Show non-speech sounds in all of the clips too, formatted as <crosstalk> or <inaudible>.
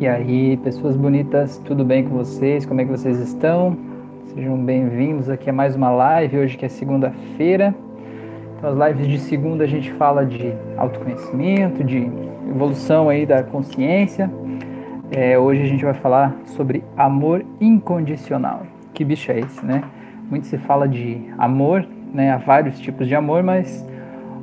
E aí, pessoas bonitas, tudo bem com vocês? Como é que vocês estão? Sejam bem-vindos aqui a mais uma live, hoje que é segunda-feira. Então, as lives de segunda a gente fala de autoconhecimento, de evolução aí da consciência. É, hoje a gente vai falar sobre amor incondicional. Que bicho é esse, né? Muito se fala de amor, né? Há vários tipos de amor, mas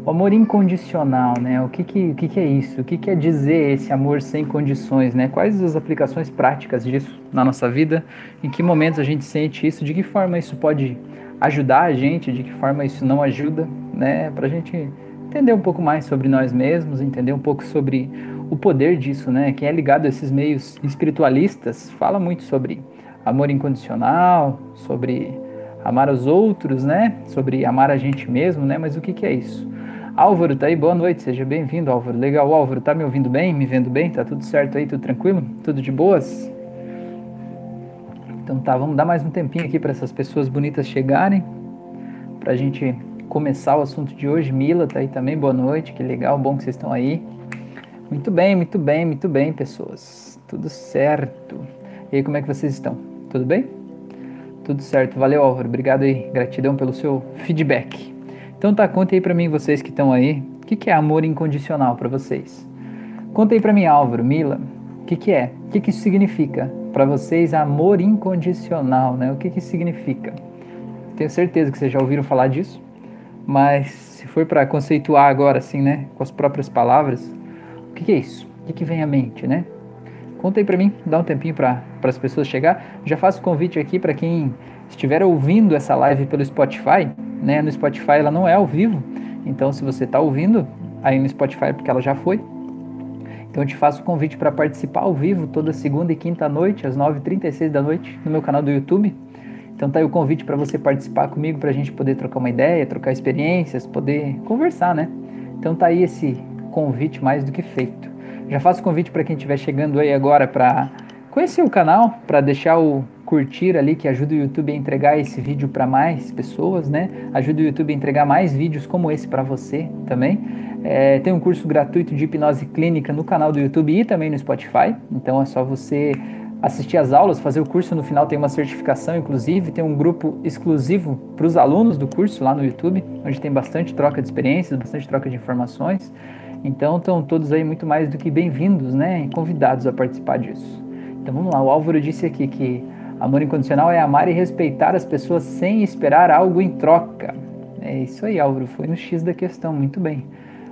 o amor incondicional, né? O que, que, o que, que é isso? O que quer dizer esse amor sem condições, né? Quais as aplicações práticas disso na nossa vida? Em que momentos a gente sente isso? De que forma isso pode ajudar a gente? De que forma isso não ajuda, né? Para a gente entender um pouco mais sobre nós mesmos, entender um pouco sobre o poder disso, né? Quem é ligado a esses meios espiritualistas fala muito sobre amor incondicional, sobre amar os outros, né? Sobre amar a gente mesmo, né? Mas o que, que é isso? Álvaro tá aí, boa noite, seja bem-vindo, Álvaro. Legal, Álvaro, tá me ouvindo bem? Me vendo bem? Tá tudo certo aí? Tudo tranquilo? Tudo de boas? Então tá, vamos dar mais um tempinho aqui para essas pessoas bonitas chegarem, para a gente começar o assunto de hoje. Mila tá aí também, boa noite, que legal, bom que vocês estão aí. Muito bem, muito bem, muito bem, pessoas. Tudo certo. E aí, como é que vocês estão? Tudo bem? Tudo certo, valeu Álvaro, obrigado aí, gratidão pelo seu feedback. Então tá, conta aí para mim, vocês que estão aí, o que, que, é amor incondicional para vocês? Conta aí para mim, Álvaro, Mila, o que, que é? O que, que isso significa para vocês, amor incondicional, né? O que, que isso significa? Tenho certeza que vocês já ouviram falar disso, mas se for para conceituar agora, assim, né, com as próprias palavras, o que, que é isso? O que, que vem à mente, né? Conta aí para mim, dá um tempinho para as pessoas chegar. Já faço convite aqui para quem estiver ouvindo essa live pelo Spotify, né? No Spotify ela não é ao vivo, então se você está ouvindo aí no Spotify porque ela já foi, então eu te faço o convite para participar ao vivo toda segunda e quinta noite às 9h36 da noite no meu canal do YouTube. Então tá aí o convite para você participar comigo para a gente poder trocar uma ideia, trocar experiências, poder conversar, né? Então tá aí esse convite mais do que feito. Já faço o convite para quem estiver chegando aí agora para conhecer o canal, para deixar o curtir ali, que ajuda o YouTube a entregar esse vídeo para mais pessoas, né? Ajuda o YouTube a entregar mais vídeos como esse para você também. É, tem um curso gratuito de hipnose clínica no canal do YouTube e também no Spotify. Então é só você assistir as aulas, fazer o curso. No final tem uma certificação, inclusive. Tem um grupo exclusivo para os alunos do curso lá no YouTube, onde tem bastante troca de experiências, bastante troca de informações. Então estão todos aí muito mais do que bem-vindos, né? Convidados a participar disso. Então vamos lá, o Álvaro disse aqui que Amor incondicional é amar e respeitar as pessoas sem esperar algo em troca. É isso aí, Álvaro, foi no X da questão, muito bem.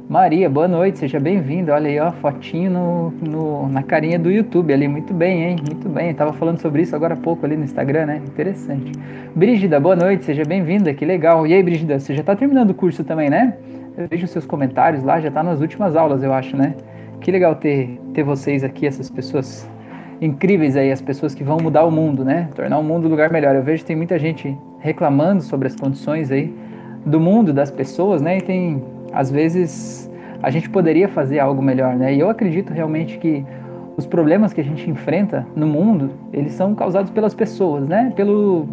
Maria, boa noite, seja bem-vinda. Olha aí, ó, fotinho no, no, na carinha do YouTube ali, muito bem, hein? Muito bem, eu tava falando sobre isso agora há pouco ali no Instagram, né? Interessante. Brígida, boa noite, seja bem-vinda, que legal. E aí, Brígida, você já tá terminando o curso também, né? Eu vejo seus comentários lá, já tá nas últimas aulas, eu acho, né? Que legal ter, ter vocês aqui, essas pessoas incríveis aí, as pessoas que vão mudar o mundo, né? Tornar o mundo um lugar melhor. Eu vejo que tem muita gente reclamando sobre as condições aí do mundo, das pessoas, né? E tem, às vezes, a gente poderia fazer algo melhor, né? E eu acredito realmente que os problemas que a gente enfrenta no mundo, eles são causados pelas pessoas, né? Pelo,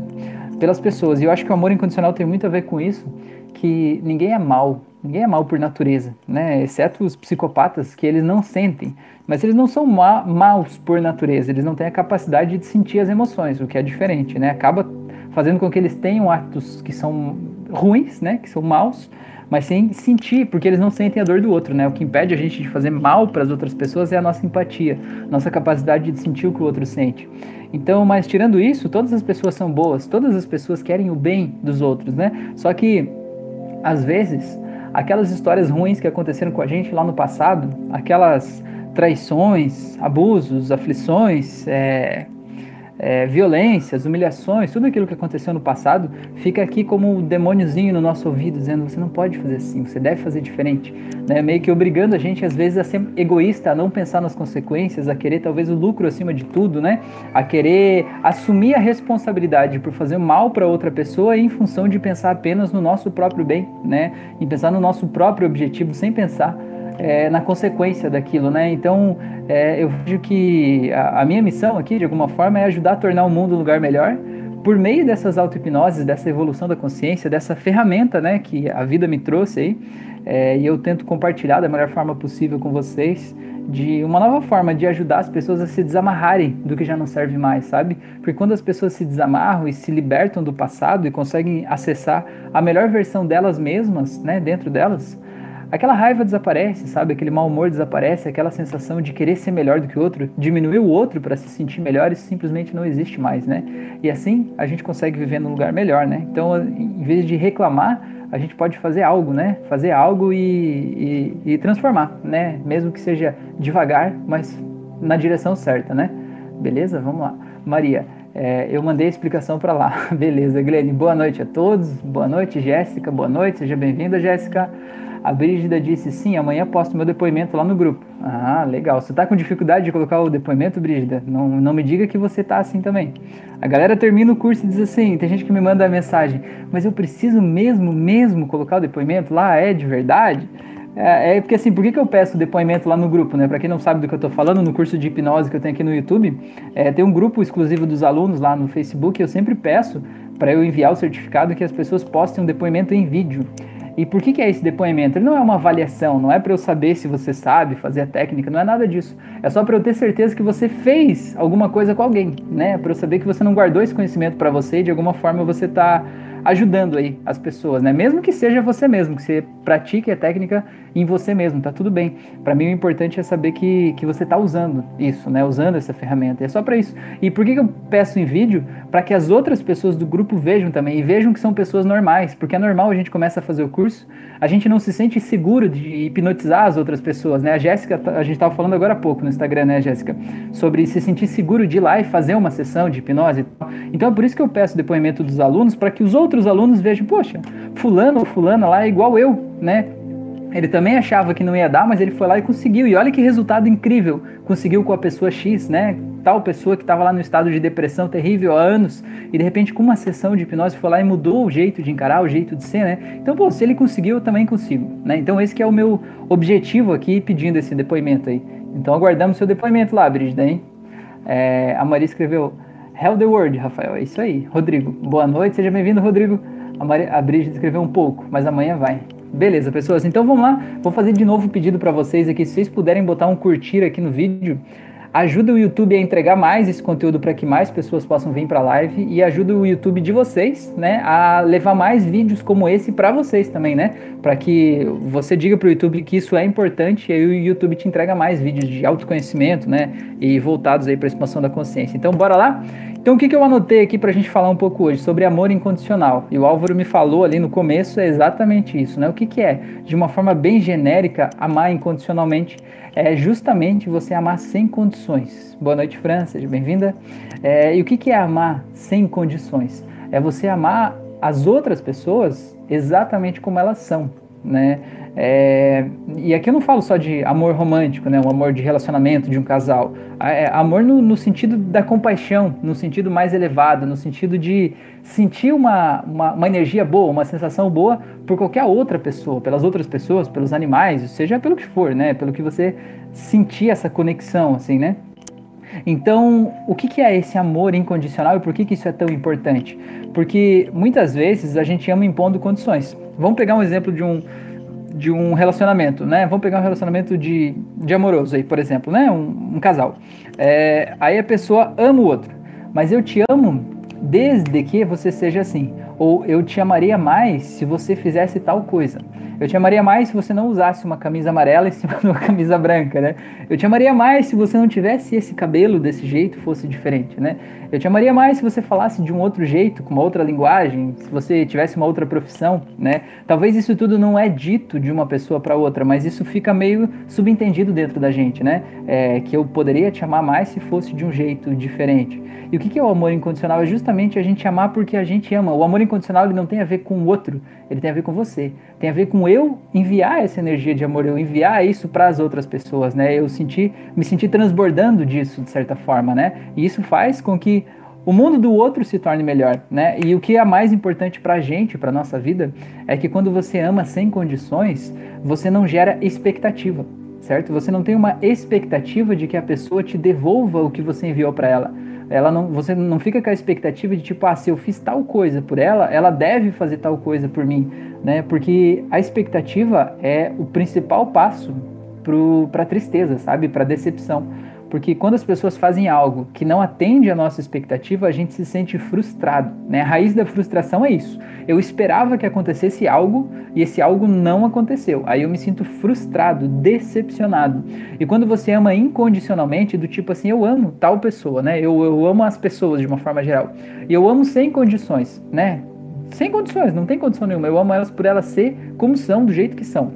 pelas pessoas. E eu acho que o amor incondicional tem muito a ver com isso, que ninguém é mal, ninguém é mal por natureza, né? Exceto os psicopatas que eles não sentem, mas eles não são ma maus por natureza, eles não têm a capacidade de sentir as emoções, o que é diferente, né? Acaba fazendo com que eles tenham atos que são ruins, né? Que são maus, mas sem sentir, porque eles não sentem a dor do outro, né? O que impede a gente de fazer mal para as outras pessoas é a nossa empatia, nossa capacidade de sentir o que o outro sente. Então, mas tirando isso, todas as pessoas são boas, todas as pessoas querem o bem dos outros, né? Só que às vezes aquelas histórias ruins que aconteceram com a gente lá no passado, aquelas traições, abusos, aflições, é, é, violências, humilhações, tudo aquilo que aconteceu no passado, fica aqui como um demôniozinho no nosso ouvido, dizendo: você não pode fazer assim, você deve fazer diferente. Né? Meio que obrigando a gente, às vezes, a ser egoísta, a não pensar nas consequências, a querer talvez o lucro acima de tudo, né? a querer assumir a responsabilidade por fazer mal para outra pessoa em função de pensar apenas no nosso próprio bem, né? em pensar no nosso próprio objetivo, sem pensar é, na consequência daquilo, né? Então, é, eu vejo que a, a, minha missão aqui, de alguma forma, é ajudar a tornar o mundo um lugar melhor por meio dessas auto-hipnoses, dessa evolução da consciência, dessa ferramenta, né, que a vida me trouxe aí, É, e eu tento compartilhar da melhor forma possível com vocês de uma nova forma de ajudar as pessoas a se desamarrarem do que já não serve mais, sabe? Porque quando as pessoas se desamarram e se libertam do passado e conseguem acessar a melhor versão delas mesmas, né, dentro delas, aquela raiva desaparece, sabe? Aquele mau humor desaparece, aquela sensação de querer ser melhor do que o outro, diminuir o outro para se sentir melhor, isso simplesmente não existe mais, né? E assim a gente consegue viver num lugar melhor, né? Então, em vez de reclamar, a gente pode fazer algo, né? Fazer algo e, e, e transformar, né? Mesmo que seja devagar, mas na direção certa, né? Beleza? Vamos lá. Maria, é, eu mandei a explicação para lá. <laughs> Beleza, Glenn. Boa noite a todos. Boa noite, Jéssica. Boa noite. Seja bem-vinda, Jéssica. A Brígida disse: sim, amanhã posto meu depoimento lá no grupo. Ah, legal. Você está com dificuldade de colocar o depoimento, Brígida? Não, não me diga que você está assim também. A galera termina o curso e diz assim: tem gente que me manda a mensagem, mas eu preciso mesmo, mesmo colocar o depoimento lá? É de verdade? É, é, porque assim, por que, que eu peço depoimento lá no grupo, né? Para quem não sabe do que eu estou falando, no curso de hipnose que eu tenho aqui no YouTube, é, tem um grupo exclusivo dos alunos lá no Facebook. Eu sempre peço para eu enviar o certificado que as pessoas postem um depoimento em vídeo. E por que, que é esse depoimento? Ele não é uma avaliação, não é para eu saber se você sabe fazer a técnica, não é nada disso. É só para eu ter certeza que você fez alguma coisa com alguém, né? Para eu saber que você não guardou esse conhecimento para você e de alguma forma você está ajudando aí as pessoas, né? Mesmo que seja você mesmo, que você pratique a técnica em você mesmo, tá tudo bem. Para mim o importante é saber que, que você tá usando isso, né? Usando essa ferramenta. É só para isso. E por que, que eu peço em vídeo? Para que as outras pessoas do grupo vejam também e vejam que são pessoas normais, porque é normal a gente começa a fazer o curso, a gente não se sente seguro de hipnotizar as outras pessoas, né? A Jéssica, tá, a gente tava falando agora há pouco no Instagram, né, Jéssica, sobre se sentir seguro de ir lá e fazer uma sessão de hipnose. Então é por isso que eu peço depoimento dos alunos para que os outros alunos vejam, poxa, fulano ou fulana lá é igual eu, né? Ele também achava que não ia dar, mas ele foi lá e conseguiu. E olha que resultado incrível conseguiu com a pessoa X, né? Tal pessoa que estava lá no estado de depressão terrível há anos e de repente com uma sessão de hipnose foi lá e mudou o jeito de encarar, o jeito de ser, né? Então, pô, se ele conseguiu, eu também consigo, né? Então esse é o meu objetivo aqui pedindo esse depoimento aí. Então aguardamos seu depoimento lá, Brígida, hein? É, a Maria escreveu Hell the Word, Rafael, é isso aí. Rodrigo, boa noite, seja bem-vindo, Rodrigo. A, Maria, a escreveu um pouco, mas amanhã vai. Beleza, pessoas. Então vamos lá. Vou fazer de novo o pedido para vocês aqui. Se vocês puderem botar um curtir aqui no vídeo, ajuda o YouTube a entregar mais esse conteúdo para que mais pessoas possam vir para a live e ajuda o YouTube de vocês, né, a levar mais vídeos como esse para vocês também, né, para que você diga para o YouTube que isso é importante e aí o YouTube te entrega mais vídeos de autoconhecimento, né, e voltados aí para expansão da consciência. Então bora lá. Então, o que, que eu anotei aqui para a gente falar um pouco hoje sobre amor incondicional? E o Álvaro me falou ali no começo é exatamente isso, né? O que, que é? De uma forma bem genérica, amar incondicionalmente é justamente você amar sem condições. Boa noite, Fran, seja bem-vinda. É, e o que, que é amar sem condições? É você amar as outras pessoas exatamente como elas são, né? É, e aqui eu não falo só de amor romântico, né, um amor de relacionamento de um casal. É, amor no, no, sentido da compaixão, no sentido mais elevado, no sentido de sentir uma, uma, uma, energia boa, uma sensação boa por qualquer outra pessoa, pelas outras pessoas, pelos animais, seja pelo que for, né, pelo que você sentir essa conexão, assim, né. Então, o que, que é esse amor incondicional e por que, que isso é tão importante? Porque muitas vezes a gente ama impondo condições. Vamos pegar um exemplo de um, de um relacionamento, né? Vamos pegar um relacionamento de, de amoroso aí, por exemplo, né? Um, um casal. É, aí a pessoa ama o outro, mas eu te amo desde que você seja assim. Ou eu te amaria mais se você fizesse tal coisa. Eu te amaria mais se você não usasse uma camisa amarela em cima <laughs> de uma camisa branca, né? Eu te amaria mais se você não tivesse esse cabelo desse jeito, fosse diferente, né? Eu te amaria mais se você falasse de um outro jeito, com uma outra linguagem, se você tivesse uma outra profissão, né? Talvez isso tudo não é dito de uma pessoa para outra, mas isso fica meio subentendido dentro da gente, né? É, que eu poderia te amar mais se fosse de um jeito diferente. E o que é o amor incondicional? É justamente a gente amar porque a gente ama. O amor incondicional ele não tem a ver com o outro, ele tem a ver com você. Tem a ver com eu enviar essa energia de amor, eu enviar isso para as outras pessoas, né? Eu sentir, me sentir transbordando disso de certa forma, né? E isso faz com que o mundo do outro se torne melhor, né? E o que é mais importante para a gente, para nossa vida, é que quando você ama sem condições, você não gera expectativa, certo? Você não tem uma expectativa de que a pessoa te devolva o que você enviou para ela ela não, você não fica com a expectativa de tipo, ah, se eu fiz tal coisa por ela, ela deve fazer tal coisa por mim, né? Porque a expectativa é o principal passo para a tristeza, sabe? Para decepção. Porque quando as pessoas fazem algo que não atende à nossa expectativa, a gente se sente frustrado. Né? A raiz da frustração é isso. Eu esperava que acontecesse algo e esse algo não aconteceu. Aí eu me sinto frustrado, decepcionado. E quando você ama incondicionalmente, do tipo assim, eu amo tal pessoa, né? Eu, eu amo as pessoas de uma forma geral. E eu amo sem condições, né? Sem condições, não tem condição nenhuma. Eu amo elas por elas ser como são, do jeito que são.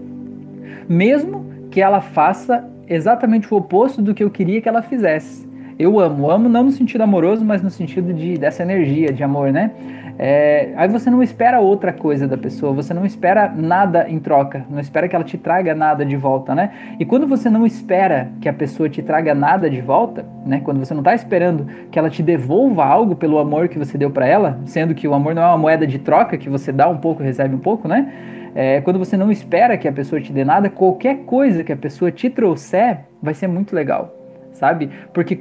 Mesmo que ela faça exatamente o oposto do que eu queria que ela fizesse. Eu amo, amo não no sentido amoroso, mas no sentido de dessa energia de amor, né? É, aí você não espera outra coisa da pessoa, você não espera nada em troca, não espera que ela te traga nada de volta, né? E quando você não espera que a pessoa te traga nada de volta, né? Quando você não está esperando que ela te devolva algo pelo amor que você deu para ela, sendo que o amor não é uma moeda de troca que você dá um pouco recebe um pouco, né? É, quando você não espera que a pessoa te dê nada, qualquer coisa que a pessoa te trouxer vai ser muito legal, sabe? Porque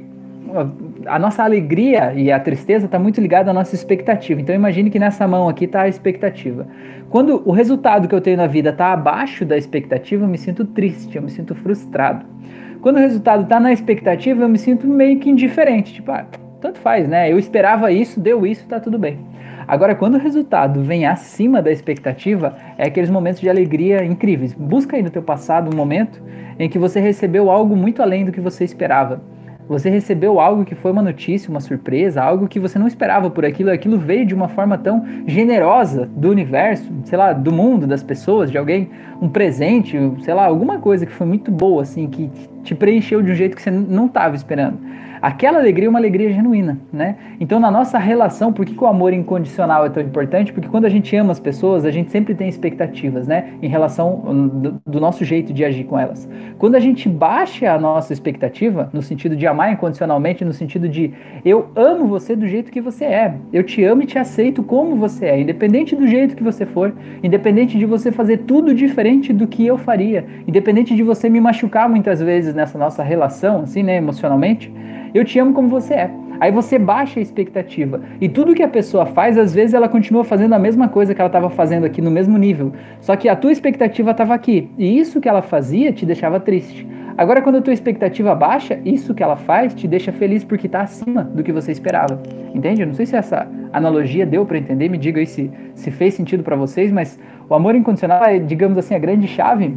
a nossa alegria e a tristeza está muito ligada à nossa expectativa. Então imagine que nessa mão aqui está a expectativa. Quando o resultado que eu tenho na vida está abaixo da expectativa, eu me sinto triste, eu me sinto frustrado. Quando o resultado está na expectativa, eu me sinto meio que indiferente, tipo, ah, tanto faz, né? Eu esperava isso, deu isso, tá tudo bem. Agora, quando o resultado vem acima da expectativa, é aqueles momentos de alegria incríveis. Busca aí no teu passado um momento em que você recebeu algo muito além do que você esperava. Você recebeu algo que foi uma notícia, uma surpresa, algo que você não esperava por aquilo, aquilo veio de uma forma tão generosa do universo, sei lá, do mundo, das pessoas, de alguém, um presente, sei lá, alguma coisa que foi muito boa, assim, que te preencheu de um jeito que você não estava esperando. Aquela alegria é uma alegria genuína, né? Então, na nossa relação, por que, que, o amor incondicional é tão importante? Porque quando a gente ama as pessoas, a gente sempre tem expectativas, né? Em relação do, do nosso jeito de agir com elas. Quando a gente baixa a nossa expectativa, no sentido de amar incondicionalmente, no sentido de eu amo você do jeito que você é, eu te amo e te aceito como você é, independente do jeito que você for, independente de você fazer tudo diferente do que eu faria, independente de você me machucar muitas vezes nessa nossa relação, assim, né, emocionalmente eu te amo como você é. Aí você baixa a expectativa. E tudo que a pessoa faz, às vezes ela continua fazendo a mesma coisa que ela estava fazendo aqui no mesmo nível. Só que a tua expectativa estava aqui. E isso que ela fazia te deixava triste. Agora, quando a tua expectativa baixa, isso que ela faz te deixa feliz porque está acima do que você esperava. Entende? Eu não sei se essa analogia deu para entender, me diga aí se, se fez sentido para vocês, mas o amor incondicional é, digamos assim, a grande chave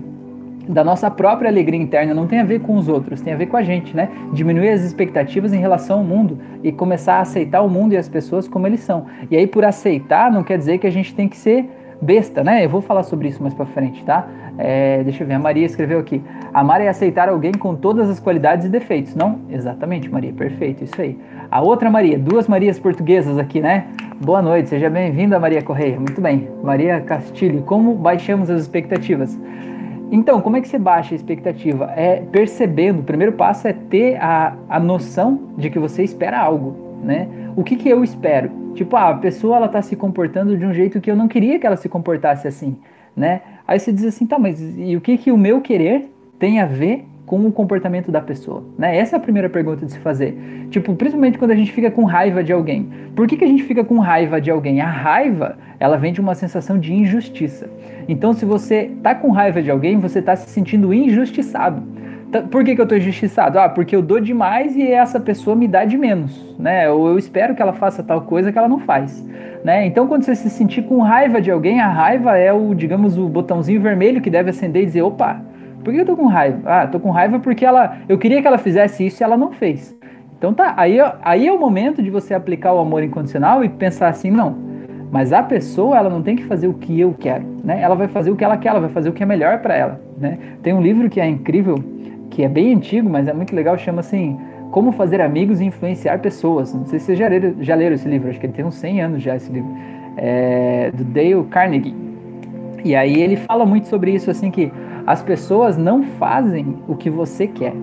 da nossa própria alegria interna, não tem a ver com os outros, tem a ver com a gente, né? Diminuir as expectativas em relação ao mundo e começar a aceitar o mundo e as pessoas como eles são. E aí, por aceitar, não quer dizer que a gente tem que ser besta, né? Eu vou falar sobre isso mais pra frente, tá? É, deixa eu ver, a Maria escreveu aqui. Amar é aceitar alguém com todas as qualidades e defeitos, não? Exatamente, Maria, perfeito, isso aí. A outra Maria, duas Marias portuguesas aqui, né? Boa noite, seja bem-vinda, Maria Correia. Muito bem. Maria Castilho, como baixamos as expectativas? Então, como é que você baixa a expectativa? É percebendo, o primeiro passo é ter a, a noção de que você espera algo, né? O que, que eu espero? Tipo, ah, a pessoa ela tá se comportando de um jeito que eu não queria que ela se comportasse assim, né? Aí você diz assim, tá, mas e o que que o meu querer tem a ver com o comportamento da pessoa? Né? Essa é a primeira pergunta de se fazer. Tipo, principalmente quando a gente fica com raiva de alguém. Por que, que a gente fica com raiva de alguém? A raiva, ela vem de uma sensação de injustiça. Então, se você tá com raiva de alguém, você tá se sentindo injustiçado. Tá, por que, que eu tô injustiçado? Ah, porque eu dou demais e essa pessoa me dá de menos, né? Ou eu espero que ela faça tal coisa que ela não faz, né? Então, quando você se sentir com raiva de alguém, a raiva é o, digamos, o botãozinho vermelho que deve acender e dizer, opa, por que eu tô com raiva? Ah, tô com raiva porque ela, eu queria que ela fizesse isso e ela não fez. Então tá, aí, aí é o momento de você aplicar o amor incondicional e pensar assim, não, mas a pessoa, ela não tem que fazer o que eu quero, né? Ela vai fazer o que ela quer, ela vai fazer o que é melhor para ela, né? Tem um livro que é incrível, que é bem antigo, mas é muito legal, chama assim, Como Fazer Amigos e Influenciar Pessoas. Não sei se vocês já leram, já leram esse livro, acho que ele tem uns 100 anos já esse livro. É do Dale Carnegie. E aí ele fala muito sobre isso, assim, que as pessoas não fazem o que você quer.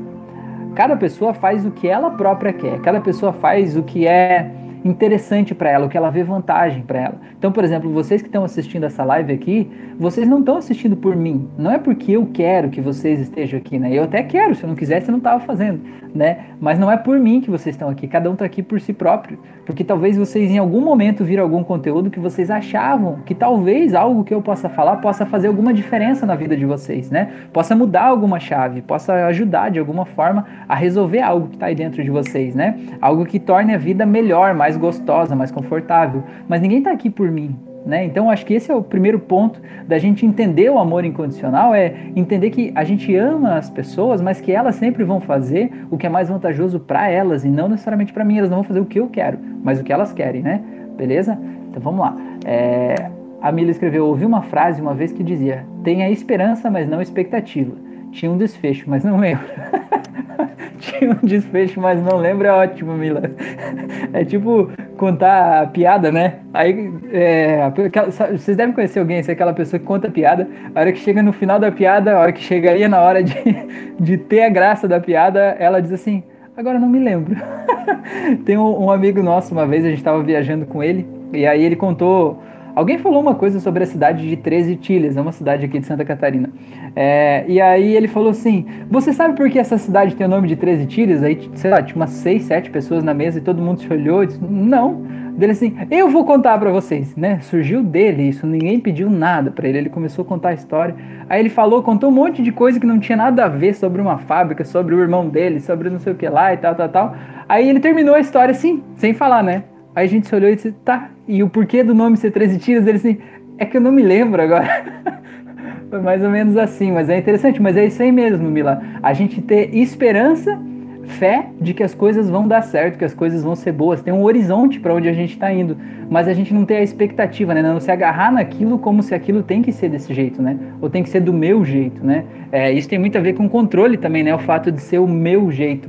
Cada pessoa faz o que ela própria quer. Cada pessoa faz o que é interessante para ela, o que ela vê vantagem para ela. Então, por exemplo, vocês que estão assistindo essa live aqui, vocês não estão assistindo por mim. Não é porque eu quero que vocês estejam aqui, né? Eu até quero, se eu não quisesse, eu não estava fazendo, né? Mas não é por mim que vocês estão aqui. Cada um está aqui por si próprio, porque talvez vocês em algum momento viram algum conteúdo que vocês achavam que talvez algo que eu possa falar possa fazer alguma diferença na vida de vocês, né? Possa mudar alguma chave, possa ajudar de alguma forma a resolver algo que está aí dentro de vocês, né? Algo que torne a vida melhor, mais gostosa, mais confortável. Mas ninguém está aqui por mim, né? Então acho que esse é o primeiro ponto da gente entender o amor incondicional é entender que a gente ama as pessoas, mas que elas sempre vão fazer o que é mais vantajoso para elas e não necessariamente para mim. Elas não vão fazer o que eu quero, mas o que elas querem, né? Beleza? Então vamos lá. É, a Mila escreveu: ouvi uma frase uma vez que dizia: tenha esperança, mas não expectativa. Tinha um desfecho, mas não lembro. <laughs> Tinha um desfecho, mas não lembro, é ótimo, Mila. É tipo contar a piada, né? Aí, é, vocês devem conhecer alguém, se é aquela pessoa que conta a piada, a hora que chega no final da piada, a hora que chegaria na hora de, <laughs> de ter a graça da piada, ela diz assim, agora não me lembro. <laughs> Tem um, um amigo nosso, uma vez a gente estava viajando com ele, e aí ele contou Alguém falou uma coisa sobre a cidade de 13 Tilhas, é uma cidade aqui de Santa Catarina. É, e aí ele falou assim: Você sabe por que essa cidade tem o nome de 13 Tilhas? Aí, sei lá, tinha umas 6, 7 pessoas na mesa e todo mundo se olhou e disse: Não. Dele assim: Eu vou contar para vocês, né? Surgiu dele isso, ninguém pediu nada para ele. Ele começou a contar a história. Aí ele falou, contou um monte de coisa que não tinha nada a ver sobre uma fábrica, sobre o irmão dele, sobre não sei o que lá e tal, tal, tal. Aí ele terminou a história assim, sem falar, né? Aí a gente se olhou e disse, tá, e o porquê do nome ser 13 tiras? Ele assim, é que eu não me lembro agora. <laughs> Foi mais ou menos assim, mas é interessante, mas é isso aí mesmo, Mila. A gente ter esperança, fé de que as coisas vão dar certo, que as coisas vão ser boas, tem um horizonte para onde a gente está indo, mas a gente não tem a expectativa, né? Não se agarrar naquilo como se aquilo tem que ser desse jeito, né? Ou tem que ser do meu jeito, né? É, isso tem muito a ver com controle também, né? O fato de ser o meu jeito.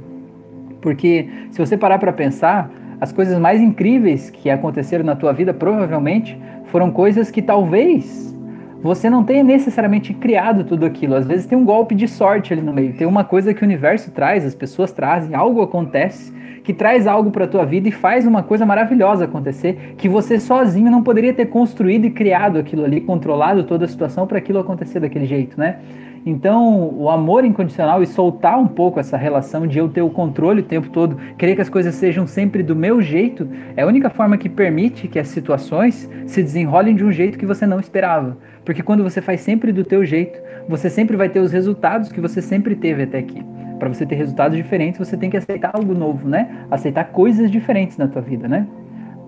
Porque se você parar para pensar, as coisas mais incríveis que aconteceram na tua vida provavelmente foram coisas que talvez você não tenha necessariamente criado tudo aquilo. Às vezes tem um golpe de sorte ali no meio, tem uma coisa que o universo traz, as pessoas trazem, algo acontece que traz algo para tua vida e faz uma coisa maravilhosa acontecer que você sozinho não poderia ter construído e criado aquilo ali, controlado toda a situação para aquilo acontecer daquele jeito, né? Então, o amor incondicional e soltar um pouco essa relação de eu ter o controle o tempo todo, querer que as coisas sejam sempre do meu jeito, é a única forma que permite que as situações se desenrolem de um jeito que você não esperava. Porque quando você faz sempre do teu jeito, você sempre vai ter os resultados que você sempre teve até aqui. Para você ter resultados diferentes, você tem que aceitar algo novo, né? Aceitar coisas diferentes na tua vida, né?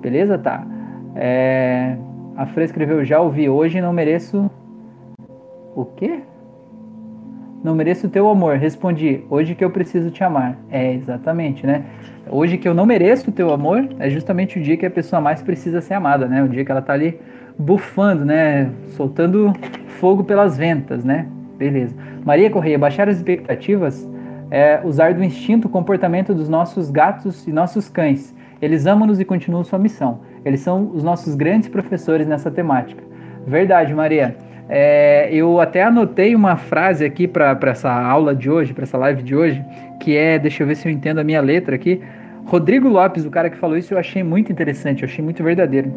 Beleza? Tá. É... A Fran escreveu, já ouvi hoje, não mereço... O quê? Não mereço o teu amor. Respondi, hoje que eu preciso te amar. É, exatamente, né? Hoje que eu não mereço o teu amor, é justamente o dia que a pessoa mais precisa ser amada, né? O dia que ela tá ali bufando, né? Soltando fogo pelas ventas, né? Beleza. Maria Correia, baixar as expectativas é usar do instinto o comportamento dos nossos gatos e nossos cães. Eles amam-nos e continuam sua missão. Eles são os nossos grandes professores nessa temática. Verdade, Maria. É, eu até anotei uma frase aqui para essa aula de hoje, para essa live de hoje, que é, deixa eu ver se eu entendo a minha letra aqui. Rodrigo Lopes, o cara que falou isso, eu achei muito interessante, eu achei muito verdadeiro.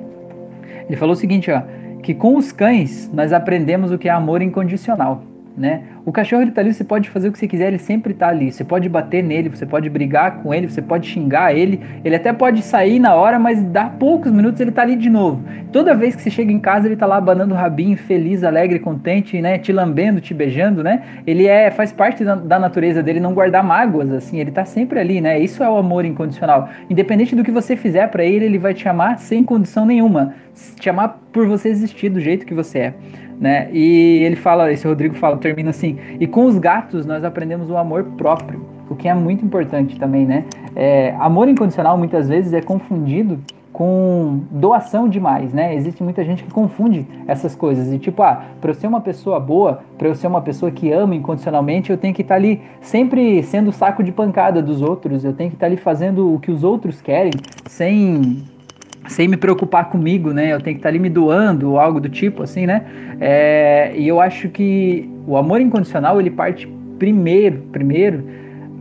Ele falou o seguinte, ó, que com os cães nós aprendemos o que é amor incondicional né? O cachorro ele tá ali, você pode fazer o que você quiser, ele sempre tá ali. Você pode bater nele, você pode brigar com ele, você pode xingar ele. Ele até pode sair na hora, mas dá poucos minutos ele tá ali de novo. Toda vez que você chega em casa, ele tá lá abanando o rabinho, feliz, alegre, contente, né? Te lambendo, te beijando, né? Ele é faz parte da, da natureza dele não guardar mágoas, assim. Ele tá sempre ali, né? Isso é o amor incondicional. Independente do que você fizer para ele, ele vai te amar sem condição nenhuma. Te amar por você existir do jeito que você é né? E ele fala, esse Rodrigo fala, termina assim: e com os gatos nós aprendemos o amor próprio, o que é muito importante também, né? É, amor incondicional muitas vezes é confundido com doação demais, né? Existe muita gente que confunde essas coisas e tipo, ah, para eu ser uma pessoa boa, para eu ser uma pessoa que ama incondicionalmente, eu tenho que estar tá ali sempre sendo saco de pancada dos outros, eu tenho que estar tá ali fazendo o que os outros querem, sem sem me preocupar comigo, né? Eu tenho que estar ali me doando ou algo do tipo, assim, né? É, e eu acho que o amor incondicional ele parte primeiro, primeiro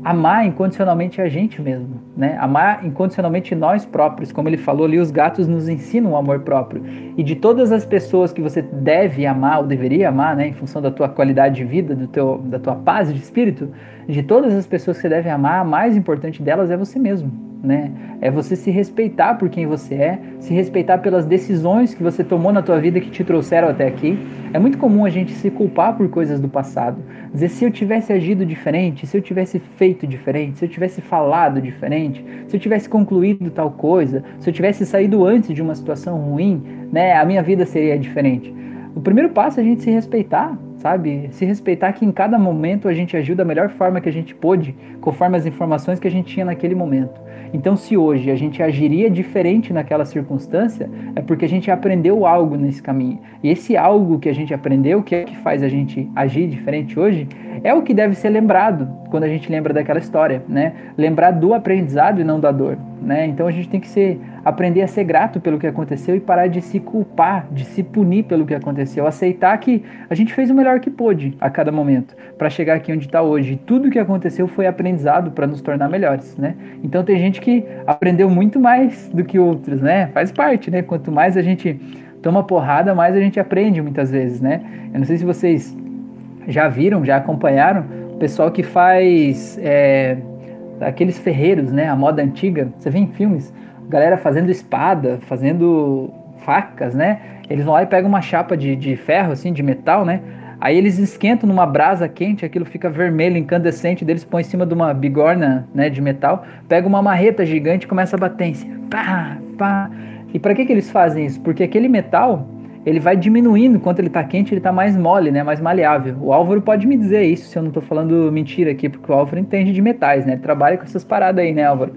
amar incondicionalmente a gente mesmo, né? Amar incondicionalmente nós próprios, como ele falou ali, os gatos nos ensinam o amor próprio. E de todas as pessoas que você deve amar ou deveria amar, né, em função da tua qualidade de vida, do teu, da tua paz de espírito, de todas as pessoas que você deve amar, a mais importante delas é você mesmo né? É você se respeitar por quem você é, se respeitar pelas decisões que você tomou na tua vida que te trouxeram até aqui. É muito comum a gente se culpar por coisas do passado. Dizer se eu tivesse agido diferente, se eu tivesse feito diferente, se eu tivesse falado diferente, se eu tivesse concluído tal coisa, se eu tivesse saído antes de uma situação ruim, né, a minha vida seria diferente. O primeiro passo é a gente se respeitar, sabe? Se respeitar que em cada momento a gente agiu da melhor forma que a gente pôde, conforme as informações que a gente tinha naquele momento. Então, se hoje a gente agiria diferente naquela circunstância, é porque a gente aprendeu algo nesse caminho. E esse algo que a gente aprendeu, que é o que faz a gente agir diferente hoje, é o que deve ser lembrado quando a gente lembra daquela história, né? Lembrar do aprendizado e não da dor, né? Então a gente tem que ser aprender a ser grato pelo que aconteceu e parar de se culpar, de se punir pelo que aconteceu, aceitar que a gente fez o melhor que pôde a cada momento para chegar aqui onde está hoje. Tudo o que aconteceu foi aprendizado para nos tornar melhores, né? Então tem gente que aprendeu muito mais do que outros, né? Faz parte, né? Quanto mais a gente toma porrada, mais a gente aprende muitas vezes, né? Eu não sei se vocês já viram, já acompanharam o pessoal que faz é, aqueles ferreiros, né? A moda antiga. Você vê em filmes, galera fazendo espada, fazendo facas, né? Eles vão lá e pegam uma chapa de, de ferro, assim, de metal, né? Aí eles esquentam numa brasa quente, aquilo fica vermelho, incandescente, deles põe em cima de uma bigorna, né, de metal, pega uma marreta gigante e começa a bater em cima. Pá, pá. E para que que eles fazem isso? Porque aquele metal, ele vai diminuindo enquanto ele está quente, ele está mais mole, né, mais maleável. O Álvaro pode me dizer isso, se eu não estou falando mentira aqui, porque o Álvaro entende de metais, né? Ele trabalha com essas paradas aí, né, Álvaro?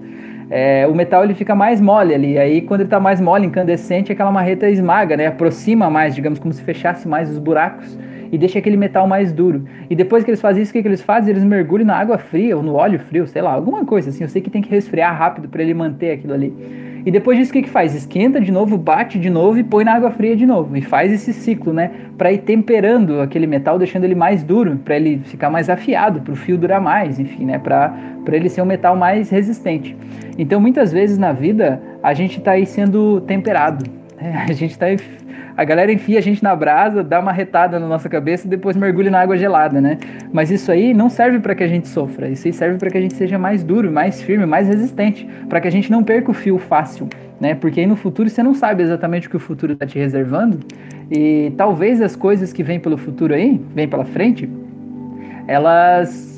É, o metal ele fica mais mole ali, aí quando ele está mais mole, incandescente, aquela marreta esmaga, né? Aproxima mais, digamos, como se fechasse mais os buracos e deixa aquele metal mais duro. E depois que eles fazem isso, o que, que eles fazem? Eles mergulham na água fria ou no óleo frio, sei lá, alguma coisa assim. Eu sei que tem que resfriar rápido para ele manter aquilo ali. E depois disso, o que, que faz? Esquenta de novo, bate de novo e põe na água fria de novo. E faz esse ciclo, né? Para ir temperando aquele metal, deixando ele mais duro, para ele ficar mais afiado, para o fio durar mais, enfim, né? Para ele ser um metal mais resistente. Então, muitas vezes na vida, a gente está aí sendo temperado. Né? <laughs> A gente está aí a galera enfia a gente na brasa, dá uma retada na nossa cabeça e depois mergulha na água gelada, né? Mas isso aí não serve para que a gente sofra, isso aí serve para que a gente seja mais duro, mais firme, mais resistente, para que a gente não perca o fio fácil, né? Porque aí no futuro você não sabe exatamente o que o futuro está te reservando e talvez as coisas que vêm pelo futuro aí, vêm pela frente, elas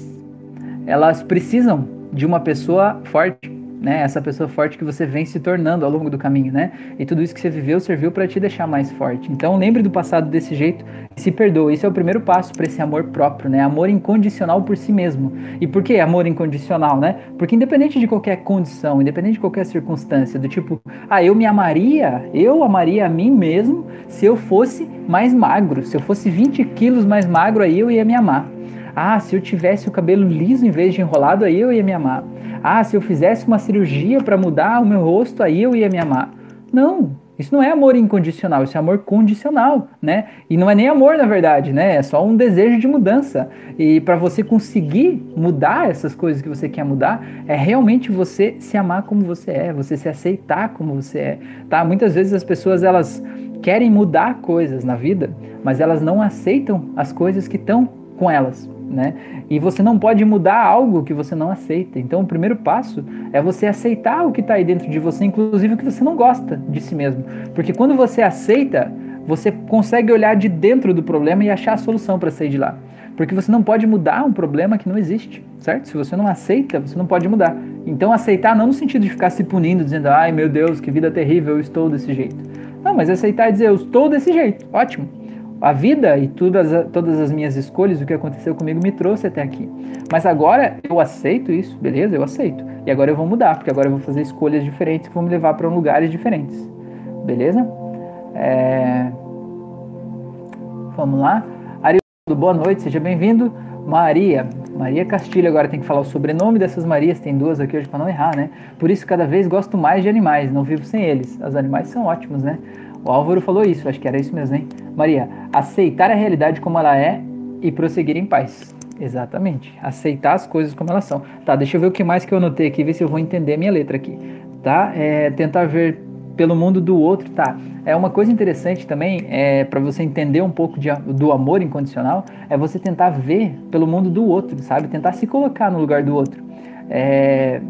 elas precisam de uma pessoa forte né? Essa pessoa forte que você vem se tornando ao longo do caminho, né? E tudo isso que você viveu serviu para te deixar mais forte. Então lembre do passado desse jeito e se perdoe. Isso é o primeiro passo para esse amor próprio, né? Amor incondicional por si mesmo. E por que amor incondicional, né? Porque independente de qualquer condição, independente de qualquer circunstância, do tipo, ah, eu me amaria, eu amaria a mim mesmo se eu fosse mais magro, se eu fosse 20 quilos mais magro, aí eu ia me amar. Ah, se eu tivesse o cabelo liso em vez de enrolado, aí eu ia me amar. Ah, se eu fizesse uma cirurgia para mudar o meu rosto, aí eu ia me amar. Não, isso não é amor incondicional, isso é amor condicional, né? E não é nem amor, na verdade, né? É só um desejo de mudança. E para você conseguir mudar essas coisas que você quer mudar, é realmente você se amar como você é, você se aceitar como você é, tá? Muitas vezes as pessoas elas querem mudar coisas na vida, mas elas não aceitam as coisas que estão com elas né? E você não pode mudar algo que você não aceita. Então, o primeiro passo é você aceitar o que está aí dentro de você, inclusive o que você não gosta de si mesmo. Porque quando você aceita, você consegue olhar de dentro do problema e achar a solução para sair de lá. Porque você não pode mudar um problema que não existe, certo? Se você não aceita, você não pode mudar. Então, aceitar não no sentido de ficar se punindo, dizendo, ai meu Deus, que vida terrível, eu estou desse jeito. Não, mas aceitar e dizer, eu estou desse jeito, ótimo a vida e todas, todas as minhas escolhas, o que aconteceu comigo me trouxe até aqui. Mas agora eu aceito isso, beleza? Eu aceito. E agora eu vou mudar, porque agora eu vou fazer escolhas diferentes que vão me levar para lugares diferentes. Beleza? É... Vamos lá. Ariildo, boa noite, seja bem-vindo. Maria, Maria Castilho, agora tem que falar o sobrenome dessas Marias, tem duas aqui hoje para não errar, né? Por isso, cada vez gosto mais de animais, não vivo sem eles. Os animais são ótimos, né? O Álvaro falou isso, acho que era isso mesmo, hein? Maria, aceitar a realidade como ela é e prosseguir em paz. Exatamente. Aceitar as coisas como elas são. Tá, deixa eu ver o que mais que eu anotei aqui, ver se eu vou entender a minha letra aqui. Tá? É, tentar ver pelo mundo do outro, tá? É uma coisa interessante também, é, para você entender um pouco de, do amor incondicional, é você tentar ver pelo mundo do outro, sabe? Tentar se colocar no lugar do outro. É,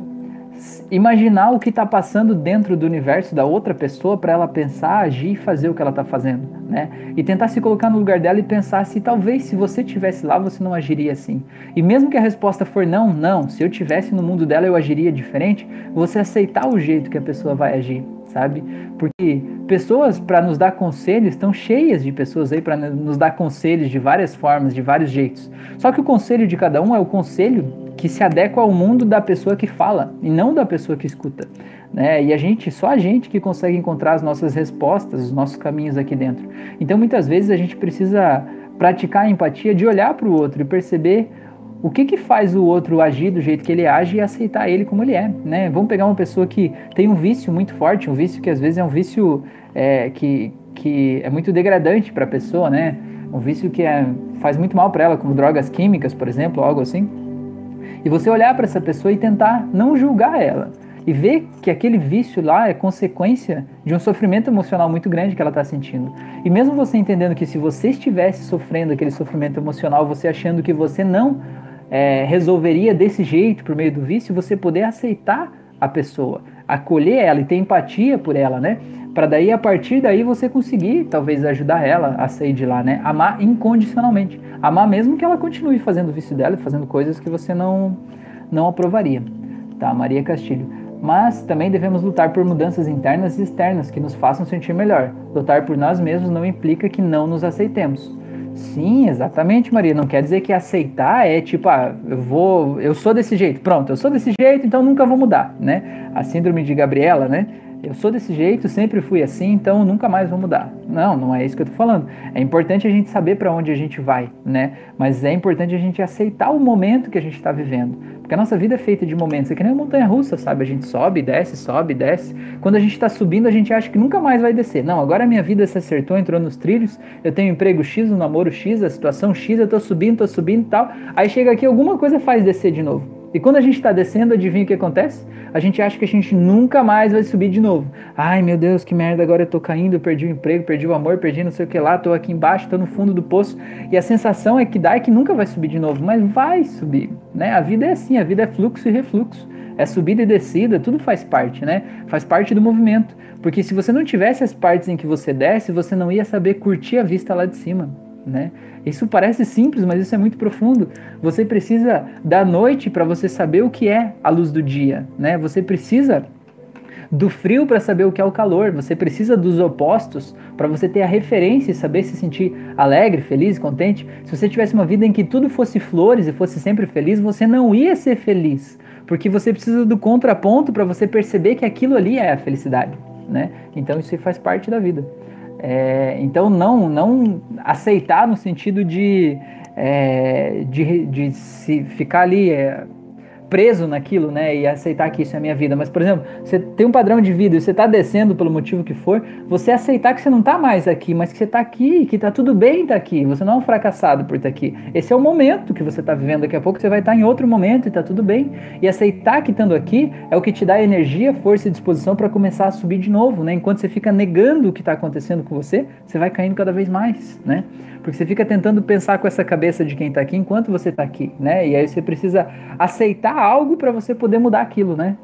imaginar o que está passando dentro do universo da outra pessoa para ela pensar, agir e fazer o que ela está fazendo, né? E tentar se colocar no lugar dela e pensar se talvez se você tivesse lá você não agiria assim. E mesmo que a resposta for não, não, se eu tivesse no mundo dela eu agiria diferente, você aceitar o jeito que a pessoa vai agir, sabe? Porque pessoas para nos dar conselhos estão cheias de pessoas aí para nos dar conselhos de várias formas, de vários jeitos. Só que o conselho de cada um é o conselho que se adequa ao mundo da pessoa que fala e não da pessoa que escuta. Né? E a gente, só a gente que consegue encontrar as nossas respostas, os nossos caminhos aqui dentro. Então muitas vezes a gente precisa praticar a empatia de olhar para o outro e perceber o que, que faz o outro agir do jeito que ele age e aceitar ele como ele é. Né? Vamos pegar uma pessoa que tem um vício muito forte, um vício que às vezes é um vício é, que, que é muito degradante para a pessoa, né? um vício que é, faz muito mal para ela, como drogas químicas, por exemplo, algo assim. E você olhar para essa pessoa e tentar não julgar ela. E ver que aquele vício lá é consequência de um sofrimento emocional muito grande que ela está sentindo. E mesmo você entendendo que se você estivesse sofrendo aquele sofrimento emocional, você achando que você não é, resolveria desse jeito por meio do vício, você poder aceitar a pessoa, acolher ela e ter empatia por ela, né? Para daí a partir daí você conseguir talvez ajudar ela a sair de lá, né? Amar incondicionalmente. Amar mesmo que ela continue fazendo o vício dela, fazendo coisas que você não não aprovaria. Tá, Maria Castilho. Mas também devemos lutar por mudanças internas e externas que nos façam sentir melhor. Lutar por nós mesmos não implica que não nos aceitemos. Sim, exatamente, Maria. Não quer dizer que aceitar é tipo, ah, eu vou, eu sou desse jeito, pronto, eu sou desse jeito, então nunca vou mudar, né? A síndrome de Gabriela, né? Eu sou desse jeito, sempre fui assim, então nunca mais vou mudar. Não, não é isso que eu tô falando. É importante a gente saber para onde a gente vai, né? Mas é importante a gente aceitar o momento que a gente está vivendo. Porque a nossa vida é feita de momentos. É que nem uma montanha russa, sabe? A gente sobe, desce, sobe, desce. Quando a gente está subindo, a gente acha que nunca mais vai descer. Não, agora a minha vida se acertou, entrou nos trilhos, eu tenho emprego X, um namoro X, a situação X, eu tô subindo, tô subindo e tal. Aí chega aqui, alguma coisa faz descer de novo. E quando a gente está descendo, adivinha o que acontece? A gente acha que a gente nunca mais vai subir de novo. Ai meu Deus, que merda, agora eu tô caindo, eu perdi o emprego, perdi o amor, perdi não sei o que lá, tô aqui embaixo, tô no fundo do poço. E a sensação é que dá é que nunca vai subir de novo, mas vai subir, né? A vida é assim, a vida é fluxo e refluxo. É subida e descida, tudo faz parte, né? Faz parte do movimento. Porque se você não tivesse as partes em que você desce, você não ia saber curtir a vista lá de cima né? Isso parece simples, mas isso é muito profundo. Você precisa da noite para você saber o que é a luz do dia, né? Você precisa do frio para saber o que é o calor. Você precisa dos opostos para você ter a referência e saber se sentir alegre, feliz, contente. Se você tivesse uma vida em que tudo fosse flores e fosse sempre feliz, você não ia ser feliz, porque você precisa do contraponto para você perceber que aquilo ali é a felicidade, né? Então isso faz parte da vida. É, então, não, não aceitar no sentido de, é, de, de se ficar ali é, preso naquilo, né, e aceitar que isso é a minha vida. Mas, por exemplo, você tem um padrão de vida e você está descendo pelo motivo que for, você aceitar que você não está mais aqui, mas que você está aqui, que está tudo bem estar tá aqui. Você não é um fracassado por estar tá aqui. Esse é o momento que você está vivendo. Daqui a pouco você vai estar tá em outro momento e está tudo bem. E aceitar que estando aqui é o que te dá energia, força e disposição para começar a subir de novo, né? Enquanto você fica negando o que está acontecendo com você, você vai caindo cada vez mais, né? Porque você fica tentando pensar com essa cabeça de quem está aqui enquanto você está aqui, né? E aí você precisa aceitar algo para você poder mudar aquilo, né?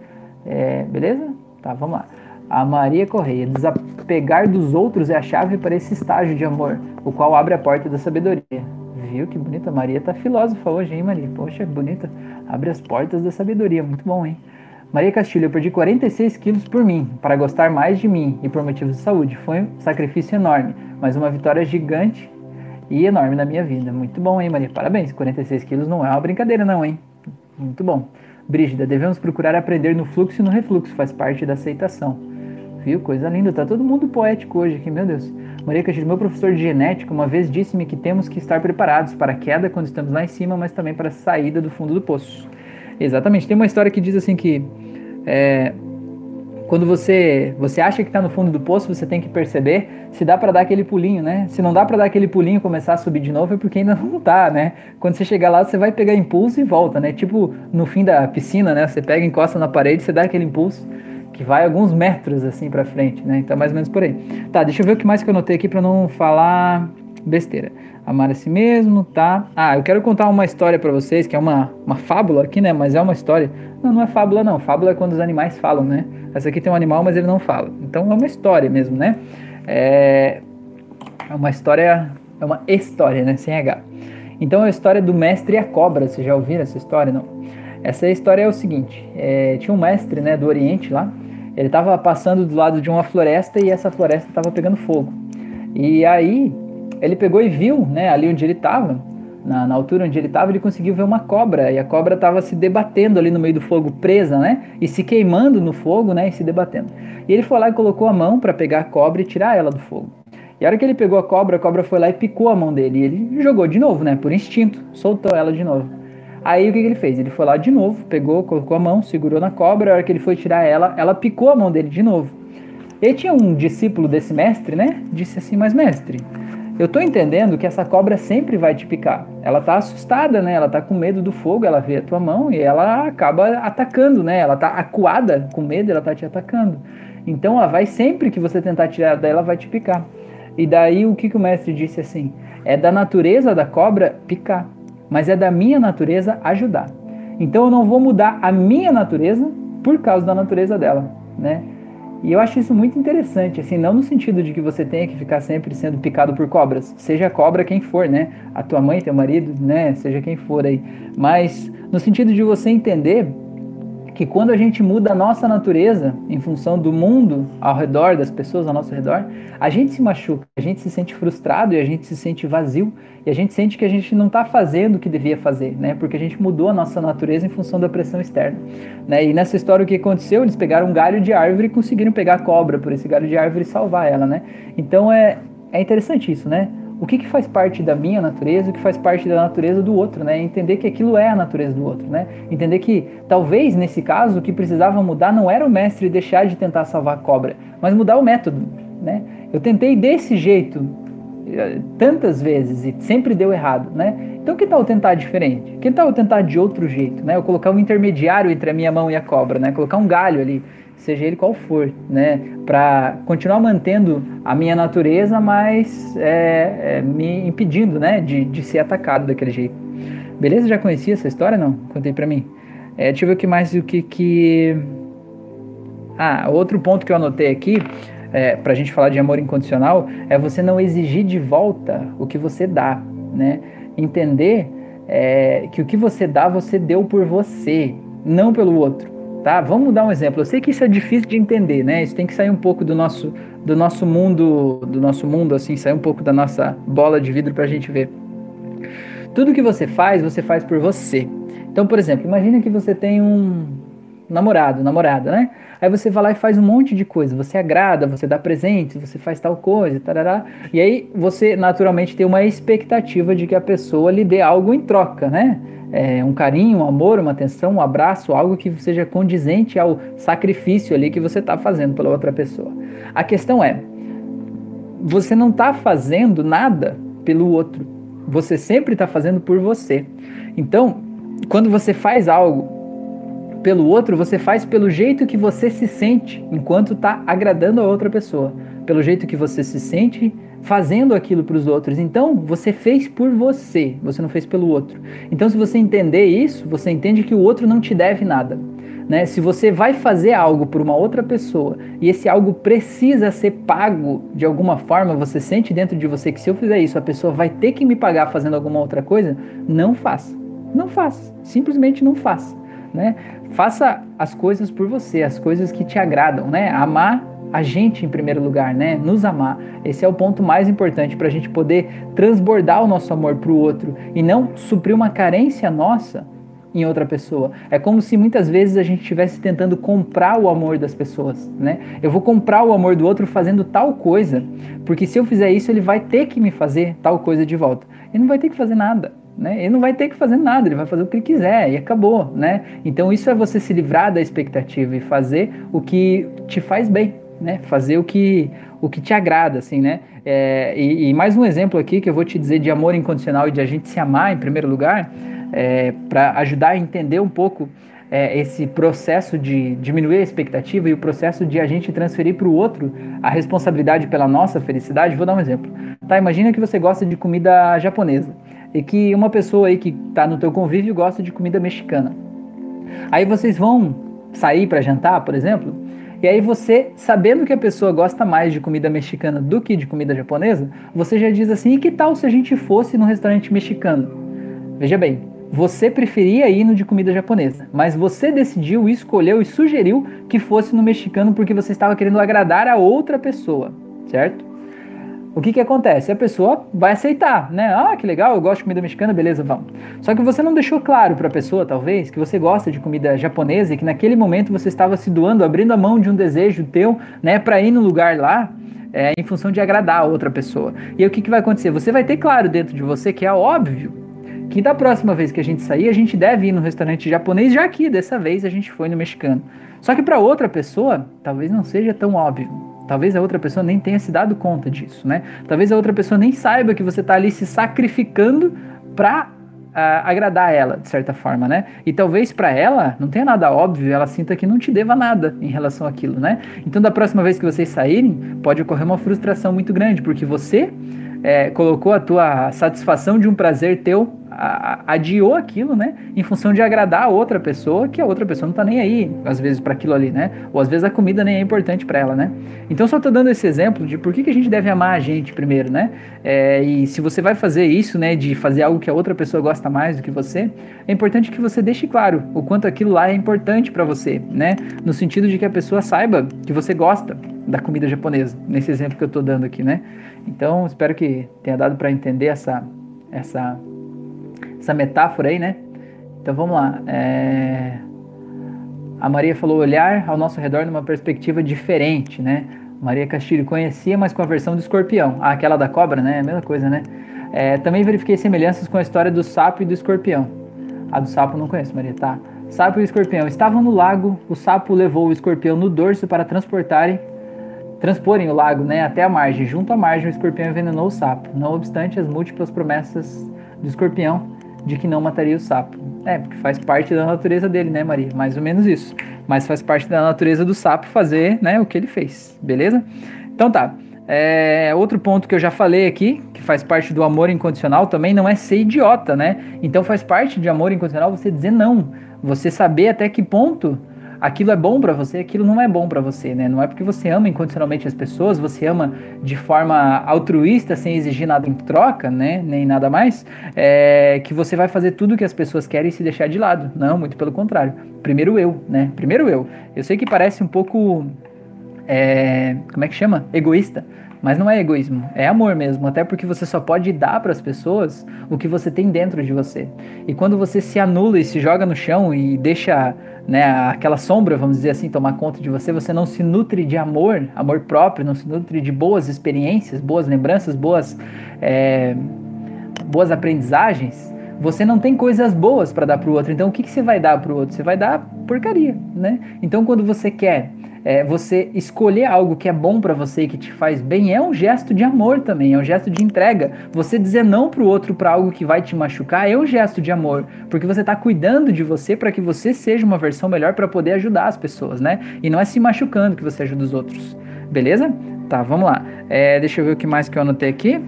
É, beleza? Tá, vamos lá. A Maria Correia, desapegar dos outros é a chave para esse estágio de amor, o qual abre a porta da sabedoria. Viu que bonita? Maria tá filósofa hoje, hein, Maria? Poxa, bonita. Abre as portas da sabedoria, muito bom, hein? Maria Castilho, eu perdi 46 quilos por mim, para gostar mais de mim e por motivos de saúde. Foi um sacrifício enorme, mas uma vitória gigante e enorme na minha vida. Muito bom, hein, Maria? Parabéns. 46 quilos não é uma brincadeira, não, hein? Muito bom. Brígida, devemos procurar aprender no fluxo e no refluxo, faz parte da aceitação. Viu? Coisa linda, tá todo mundo poético hoje aqui, meu Deus. Maria Castilho, meu professor de genética, uma vez disse-me que temos que estar preparados para a queda quando estamos lá em cima, mas também para a saída do fundo do poço. Exatamente, tem uma história que diz assim que é, quando você você acha que está no fundo do poço, você tem que perceber se dá para dar aquele pulinho, né? Se não dá para dar aquele pulinho e começar a subir de novo é porque ainda <laughs> não tá, né? Quando você chegar lá, você vai pegar impulso e volta, né? Tipo no fim da piscina, né? Você pega, encosta na parede, você dá aquele impulso que vai alguns metros assim para frente, né? Então mais ou menos por aí. Tá, deixa eu ver o que mais que eu anotei aqui para não falar besteira. Amar a si mesmo, tá? Ah, eu quero contar uma história para vocês, que é uma, uma fábula aqui, né? Mas é uma história. Não, não é fábula, não. Fábula é quando os animais falam, né? Essa aqui tem um animal, mas ele não fala. Então é uma história mesmo, né? É, é uma história, é uma história, né? Sem H. Então é a história do mestre e a cobra. Vocês já ouviram essa história, não? Essa história é o seguinte: é, tinha um mestre, né, do Oriente lá. Ele estava passando do lado de uma floresta e essa floresta estava pegando fogo. E aí ele pegou e viu, né, ali onde ele estava, na, na, altura onde ele estava, ele conseguiu ver uma cobra e a cobra estava se debatendo ali no meio do fogo, presa, né, e se queimando no fogo, né, e se debatendo. E ele foi lá e colocou a mão para pegar a cobra e tirar ela do fogo. E a hora que ele pegou a cobra, a cobra foi lá e picou a mão dele. E ele jogou de novo, né, por instinto, soltou ela de novo. Aí o que, que ele fez? Ele foi lá de novo, pegou, colocou a mão, segurou na cobra. A hora que ele foi tirar ela, ela picou a mão dele de novo. E tinha um discípulo desse mestre, né? Disse assim: Mas mestre, eu tô entendendo que essa cobra sempre vai te picar. Ela tá assustada, né? Ela tá com medo do fogo, ela vê a tua mão e ela acaba atacando, né? Ela tá acuada com medo, ela tá te atacando. Então ela vai sempre que você tentar tirar dela, vai te picar. E daí o que, que o mestre disse assim? É da natureza da cobra picar, mas é da minha natureza ajudar. Então eu não vou mudar a minha natureza por causa da natureza dela, né? E eu acho isso muito interessante, assim, não no sentido de que você tenha que ficar sempre sendo picado por cobras, seja cobra quem for, né? A tua mãe, teu marido, né? Seja quem for aí. Mas no sentido de você entender que quando a gente muda a nossa natureza em função do mundo ao redor, das pessoas ao nosso redor, a gente se machuca, a gente se sente frustrado e a gente se sente vazio e a gente sente que a gente não está fazendo o que devia fazer, né? Porque a gente mudou a nossa natureza em função da pressão externa, né? E nessa história o que aconteceu? Eles pegaram um galho de árvore e conseguiram pegar a cobra por esse galho de árvore e salvar ela, né? Então é, é interessante isso, né? O que, que faz parte da minha natureza, o que faz parte da natureza do outro, né? Entender que aquilo é a natureza do outro, né? Entender que talvez nesse caso o que precisava mudar não era o mestre deixar de tentar salvar a cobra, mas mudar o método, né? Eu tentei desse jeito eh, tantas vezes e sempre deu errado, né? Então que tal tentar diferente? Que tal tentar de outro jeito, né? Eu colocar um intermediário entre a minha mão e a cobra, né? Colocar um galho ali seja ele qual for, né? Para continuar mantendo a minha natureza, mas é, é, me impedindo, né? De, de ser atacado daquele jeito. Beleza? Já conhecia essa história? Não? Contei para mim. É, deixa eu ver o que mais, o que que... Ah, outro ponto que eu anotei aqui, é, para a gente falar de amor incondicional, é você não exigir de volta o que você dá, né? Entender é, que o que você dá, você deu por você, não pelo outro tá? Vamos dar um exemplo. Eu sei que isso é difícil de entender, né? Isso tem que sair um pouco do nosso do nosso mundo, do nosso mundo assim, sair um pouco da nossa bola de vidro para a gente ver. Tudo que você faz, você faz por você. Então, por exemplo, imagina que você tem um namorado, namorada, né? Aí você vai lá e faz um monte de coisa. Você agrada, você dá presentes, você faz tal coisa, tarará. E aí você naturalmente tem uma expectativa de que a pessoa lhe dê algo em troca, né? É, um carinho, um amor, uma atenção, um abraço, algo que seja condizente ao sacrifício ali que você está fazendo pela outra pessoa. A questão é, você não está fazendo nada pelo outro, você sempre está fazendo por você. Então, quando você faz algo pelo outro, você faz pelo jeito que você se sente enquanto está agradando a outra pessoa, pelo jeito que você se sente fazendo aquilo para os outros. Então, você fez por você, você não fez pelo outro. Então, se você entender isso, você entende que o outro não te deve nada. Né? Se você vai fazer algo por uma outra pessoa e esse algo precisa ser pago de alguma forma, você sente dentro de você que se eu fizer isso, a pessoa vai ter que me pagar fazendo alguma outra coisa, não faça. Não faça. Simplesmente não faça. Né? Faça as coisas por você, as coisas que te agradam, né? Amar a gente em primeiro lugar, né? Nos amar. Esse é o ponto mais importante para a gente poder transbordar o nosso amor para o outro e não suprir uma carência nossa em outra pessoa. É como se muitas vezes a gente estivesse tentando comprar o amor das pessoas, né? Eu vou comprar o amor do outro fazendo tal coisa, porque se eu fizer isso ele vai ter que me fazer tal coisa de volta. Ele não vai ter que fazer nada. né? Ele não vai ter que fazer nada, ele vai fazer o que ele quiser e acabou, né? Então isso é você se livrar da expectativa e fazer o que te faz bem, né? Fazer o que o que te agrada, assim, né? É, e, e, mais um exemplo aqui que eu vou te dizer de amor incondicional e de a gente se amar em primeiro lugar, é, para ajudar a entender um pouco é, esse processo de diminuir a expectativa e o processo de a gente transferir para o outro a responsabilidade pela nossa felicidade. Vou dar um exemplo. Tá, imagina que você gosta de comida japonesa e que uma pessoa aí que está no teu convívio gosta de comida mexicana. Aí vocês vão sair para jantar, por exemplo, e aí você, sabendo que a pessoa gosta mais de comida mexicana do que de comida japonesa, você já diz assim: e que tal se a gente fosse num restaurante mexicano? Veja bem, você preferia ir no de comida japonesa, mas você decidiu, escolheu e sugeriu que fosse no mexicano porque você estava querendo agradar a outra pessoa, certo? O que que acontece? A pessoa vai aceitar, né? Ah, que legal, eu gosto de comida mexicana, beleza, vamos. Só que você não deixou claro para a pessoa, talvez, que você gosta de comida japonesa e que naquele momento você estava se doando, abrindo a mão de um desejo teu, né, para ir no lugar lá, é, em função de agradar a outra pessoa. E aí o que que vai acontecer? Você vai ter claro dentro de você que é óbvio que da próxima vez que a gente sair, a gente deve ir no restaurante japonês, já que dessa vez a gente foi no mexicano. Só que para outra pessoa, talvez não seja tão óbvio. Talvez a outra pessoa nem tenha se dado conta disso, né? Talvez a outra pessoa nem saiba que você está ali se sacrificando para uh, ah, agradar ela, de certa forma, né? E talvez para ela não tenha nada óbvio, ela sinta que não te deva nada em relação àquilo, né? Então, da próxima vez que vocês saírem, pode ocorrer uma frustração muito grande, porque você é, colocou a tua satisfação de um prazer teu adiou aquilo, né, em função de agradar a outra pessoa, que a outra pessoa não tá nem aí, às vezes, para aquilo ali, né? Ou às vezes a comida nem é importante para ela, né? Então, só tô dando esse exemplo de por que, que a gente deve amar a gente primeiro, né? É, e se você vai fazer isso, né, de fazer algo que a outra pessoa gosta mais do que você, é importante que você deixe claro o quanto aquilo lá é importante para você, né? No sentido de que a pessoa saiba que você gosta da comida japonesa, nesse exemplo que eu tô dando aqui, né? Então, espero que tenha dado para entender essa essa essa metáfora aí, né? Então vamos lá. É... A Maria falou olhar ao nosso redor numa perspectiva diferente, né? Maria Castilho conhecia, mas com a versão do escorpião. Ah, aquela da cobra, né? É a mesma coisa, né? É, também verifiquei semelhanças com a história do sapo e do escorpião. A do sapo não conheço, Maria, tá? Sapo e escorpião estavam no lago, o sapo levou o escorpião no dorso para transportarem, transporem o lago né, até a margem. Junto à margem, o escorpião envenenou o sapo. Não obstante as múltiplas promessas do escorpião, de que não mataria o sapo. É, porque faz parte da natureza dele, né, Maria? Mais ou menos isso. Mas faz parte da natureza do sapo fazer, né, o que ele fez, beleza? Então tá. É, outro ponto que eu já falei aqui, que faz parte do amor incondicional também, não é ser idiota, né? Então faz parte de amor incondicional você dizer não. Você saber até que ponto aquilo é bom para você, aquilo não é bom para você, né? Não é porque você ama incondicionalmente as pessoas, você ama de forma altruísta, sem exigir nada em troca, né? Nem nada mais, é, que você vai fazer tudo que as pessoas querem e se deixar de lado. Não, muito pelo contrário. Primeiro eu, né? Primeiro eu. Eu sei que parece um pouco. É, como é que chama? Egoísta. Mas não é egoísmo, é amor mesmo, até porque você só pode dar para as pessoas o que você tem dentro de você. E quando você se anula e se joga no chão e deixa né, aquela sombra, vamos dizer assim, tomar conta de você, você não se nutre de amor, amor próprio, não se nutre de boas experiências, boas lembranças, boas, é, boas aprendizagens, você não tem coisas boas para dar para o outro. Então, o que, que você vai dar para o outro? Você vai dar porcaria, né? Então, quando você quer é, você escolher algo que é bom para você e que te faz bem é um gesto de amor também, é um gesto de entrega. Você dizer não pro outro para algo que vai te machucar é um gesto de amor, porque você tá cuidando de você para que você seja uma versão melhor para poder ajudar as pessoas, né? E não é se machucando que você ajuda os outros. Beleza? Tá, vamos lá. É, deixa eu ver o que mais que eu anotei aqui.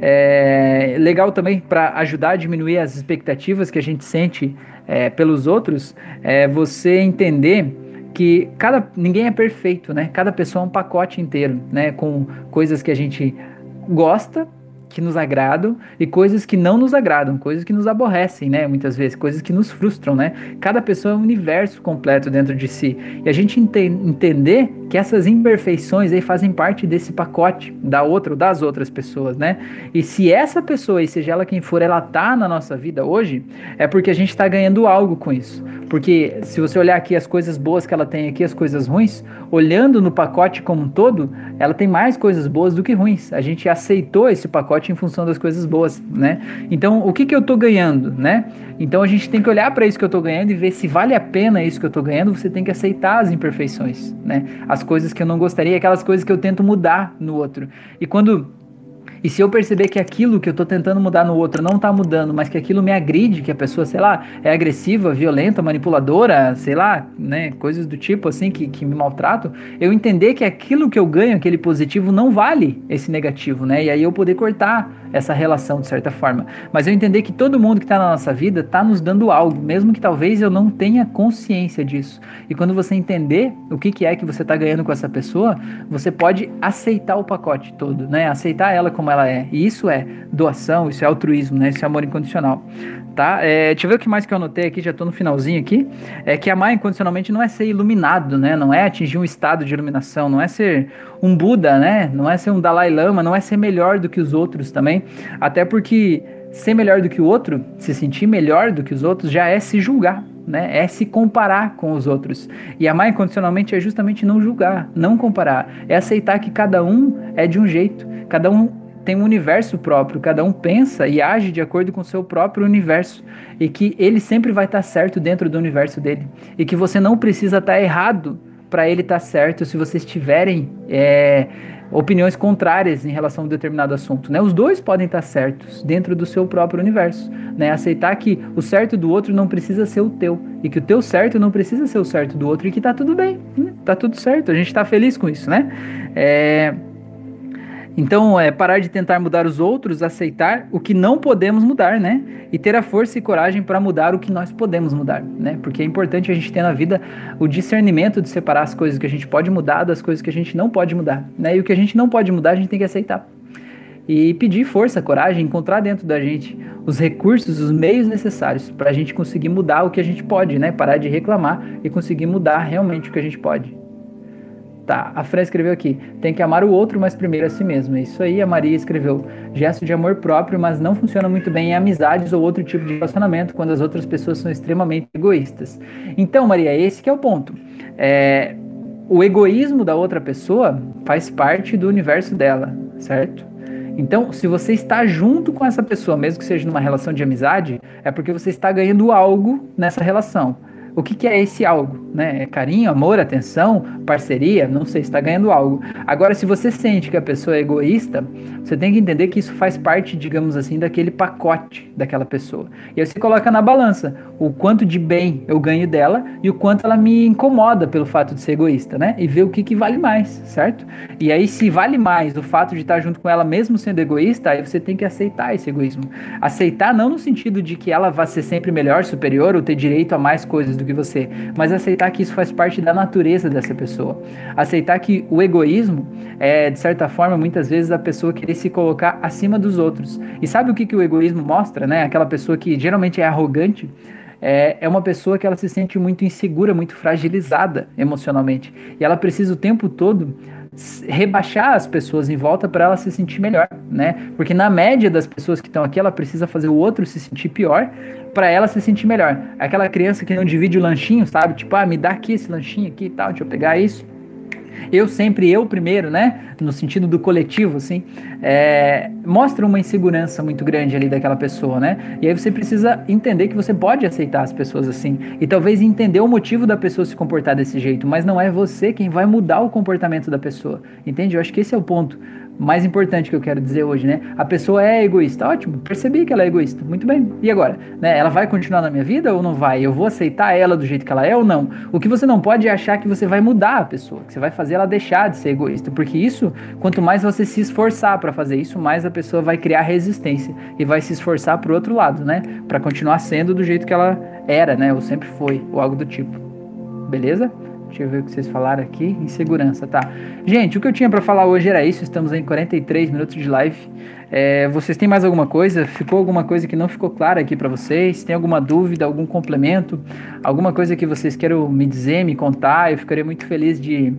É, legal também para ajudar a diminuir as expectativas que a gente sente é, pelos outros, é você entender que cada ninguém é perfeito, né? Cada pessoa é um pacote inteiro, né? Com coisas que a gente gosta que nos agradam e coisas que não nos agradam, coisas que nos aborrecem, né? Muitas vezes, coisas que nos frustram, né? Cada pessoa é um universo completo dentro de si. E a gente ente entender que essas imperfeições aí fazem parte desse pacote da outra ou das outras pessoas, né? E se essa pessoa, seja ela quem for, ela tá na nossa vida hoje, é porque a gente está ganhando algo com isso. Porque se você olhar aqui as coisas boas que ela tem aqui, as coisas ruins, olhando no pacote como um todo, ela tem mais coisas boas do que ruins. A gente aceitou esse pacote em função das coisas boas, né? Então, o que que eu tô ganhando, né? Então, a gente tem que olhar para isso que eu tô ganhando e ver se vale a pena isso que eu tô ganhando. Você tem que aceitar as imperfeições, né? As coisas que eu não gostaria, aquelas coisas que eu tento mudar no outro. E quando e se eu perceber que aquilo que eu tô tentando mudar no outro não tá mudando, mas que aquilo me agride, que a pessoa, sei lá, é agressiva, violenta, manipuladora, sei lá, né, coisas do tipo assim que, que me maltratam, eu entender que aquilo que eu ganho, aquele positivo, não vale esse negativo, né? E aí eu poder cortar essa relação de certa forma. Mas eu entender que todo mundo que está na nossa vida está nos dando algo, mesmo que talvez eu não tenha consciência disso. E quando você entender o que, que é que você está ganhando com essa pessoa, você pode aceitar o pacote todo, né? Aceitar ela como ela é. E isso é doação, isso é altruísmo, né? Isso é amor incondicional. Tá? É, deixa eu ver o que mais que eu anotei aqui, já estou no finalzinho aqui. É que amar incondicionalmente não é ser iluminado, né? Não é atingir um estado de iluminação, não é ser um Buda, né? Não é ser um Dalai Lama, não é ser melhor do que os outros também. Até porque ser melhor do que o outro, se sentir melhor do que os outros, já é se julgar, né? É se comparar com os outros. E amar incondicionalmente é justamente não julgar, não comparar. É aceitar que cada um é de um jeito, cada um tem um universo próprio, cada um pensa e age de acordo com o seu próprio universo e que ele sempre vai estar certo dentro do universo dele e que você não precisa estar errado para ele estar certo se vocês tiverem é, opiniões contrárias em relação a um determinado assunto, né? Os dois podem estar certos dentro do seu próprio universo, né? Aceitar que o certo do outro não precisa ser o teu e que o teu certo não precisa ser o certo do outro e que tá tudo bem, né? tá tudo certo, a gente tá feliz com isso, né? É, então, é parar de tentar mudar os outros, aceitar o que não podemos mudar, né? E ter a força e coragem para mudar o que nós podemos mudar, né? Porque é importante a gente ter na vida o discernimento de separar as coisas que a gente pode mudar das coisas que a gente não pode mudar, né? E o que a gente não pode mudar, a gente tem que aceitar. E pedir força, coragem, encontrar dentro da gente os recursos, os meios necessários para a gente conseguir mudar o que a gente pode, né? Parar de reclamar e conseguir mudar realmente o que a gente pode. Tá, a Fran escreveu aqui, tem que amar o outro, mas primeiro a si mesmo. É isso aí, a Maria escreveu, gesto de amor próprio, mas não funciona muito bem em amizades ou outro tipo de relacionamento, quando as outras pessoas são extremamente egoístas. Então, Maria, esse que é o ponto. É, o egoísmo da outra pessoa faz parte do universo dela, certo? Então, se você está junto com essa pessoa, mesmo que seja numa relação de amizade, é porque você está ganhando algo nessa relação. O que, que, é esse algo? Né? É carinho, amor, atenção, parceria? Não sei, está ganhando algo. Agora, se você sente que a pessoa é egoísta, você tem que entender que isso faz parte, digamos assim, daquele pacote daquela pessoa. E aí você coloca na balança o quanto de bem eu ganho dela e o quanto ela me incomoda pelo fato de ser egoísta, né? E ver o que, que vale mais, certo? E aí, se vale mais o fato de estar junto com ela mesmo sendo egoísta, aí você tem que aceitar esse egoísmo. Aceitar não no sentido de que ela vai ser sempre melhor, superior ou ter direito a mais coisas do que você, mas aceitar que isso faz parte da natureza dessa pessoa. Aceitar que o egoísmo é, de certa forma, muitas vezes a pessoa querer se colocar acima dos outros. E sabe o que, que o egoísmo mostra, né? Aquela pessoa que geralmente é arrogante, é, é uma pessoa que ela se sente muito insegura, muito fragilizada emocionalmente. E ela precisa o tempo todo rebaixar as pessoas em volta para ela se sentir melhor, né? Porque na média das pessoas que estão aqui, ela precisa fazer o outro se sentir pior para ela se sentir melhor. Aquela criança que não divide o lanchinho, sabe? Tipo, ah, me dá aqui esse lanchinho aqui e tal, deixa eu pegar isso eu sempre, eu primeiro, né? No sentido do coletivo, assim, é, mostra uma insegurança muito grande ali daquela pessoa, né? E aí você precisa entender que você pode aceitar as pessoas assim. E talvez entender o motivo da pessoa se comportar desse jeito, mas não é você quem vai mudar o comportamento da pessoa. Entende? Eu acho que esse é o ponto mais importante que eu quero dizer hoje, né? A pessoa é egoísta, ótimo, percebi que ela é egoísta, muito bem. E agora, né? Ela vai continuar na minha vida ou não vai? Eu vou aceitar ela do jeito que ela é ou não? O que você não pode é achar que você vai mudar a pessoa, que você vai fazer ela deixar de ser egoísta, porque isso, quanto mais você se esforçar para fazer isso, mais a pessoa vai criar resistência e vai se esforçar pro outro lado, né? Para continuar sendo do jeito que ela era, né? Ou sempre foi, ou algo do tipo. Beleza? Deixa eu ver o que vocês falaram aqui. Insegurança, tá? Gente, o que eu tinha para falar hoje era isso. Estamos em 43 minutos de live. É, vocês têm mais alguma coisa? Ficou alguma coisa que não ficou clara aqui para vocês? Tem alguma dúvida, algum complemento? Alguma coisa que vocês queiram me dizer, me contar? Eu ficaria muito feliz de,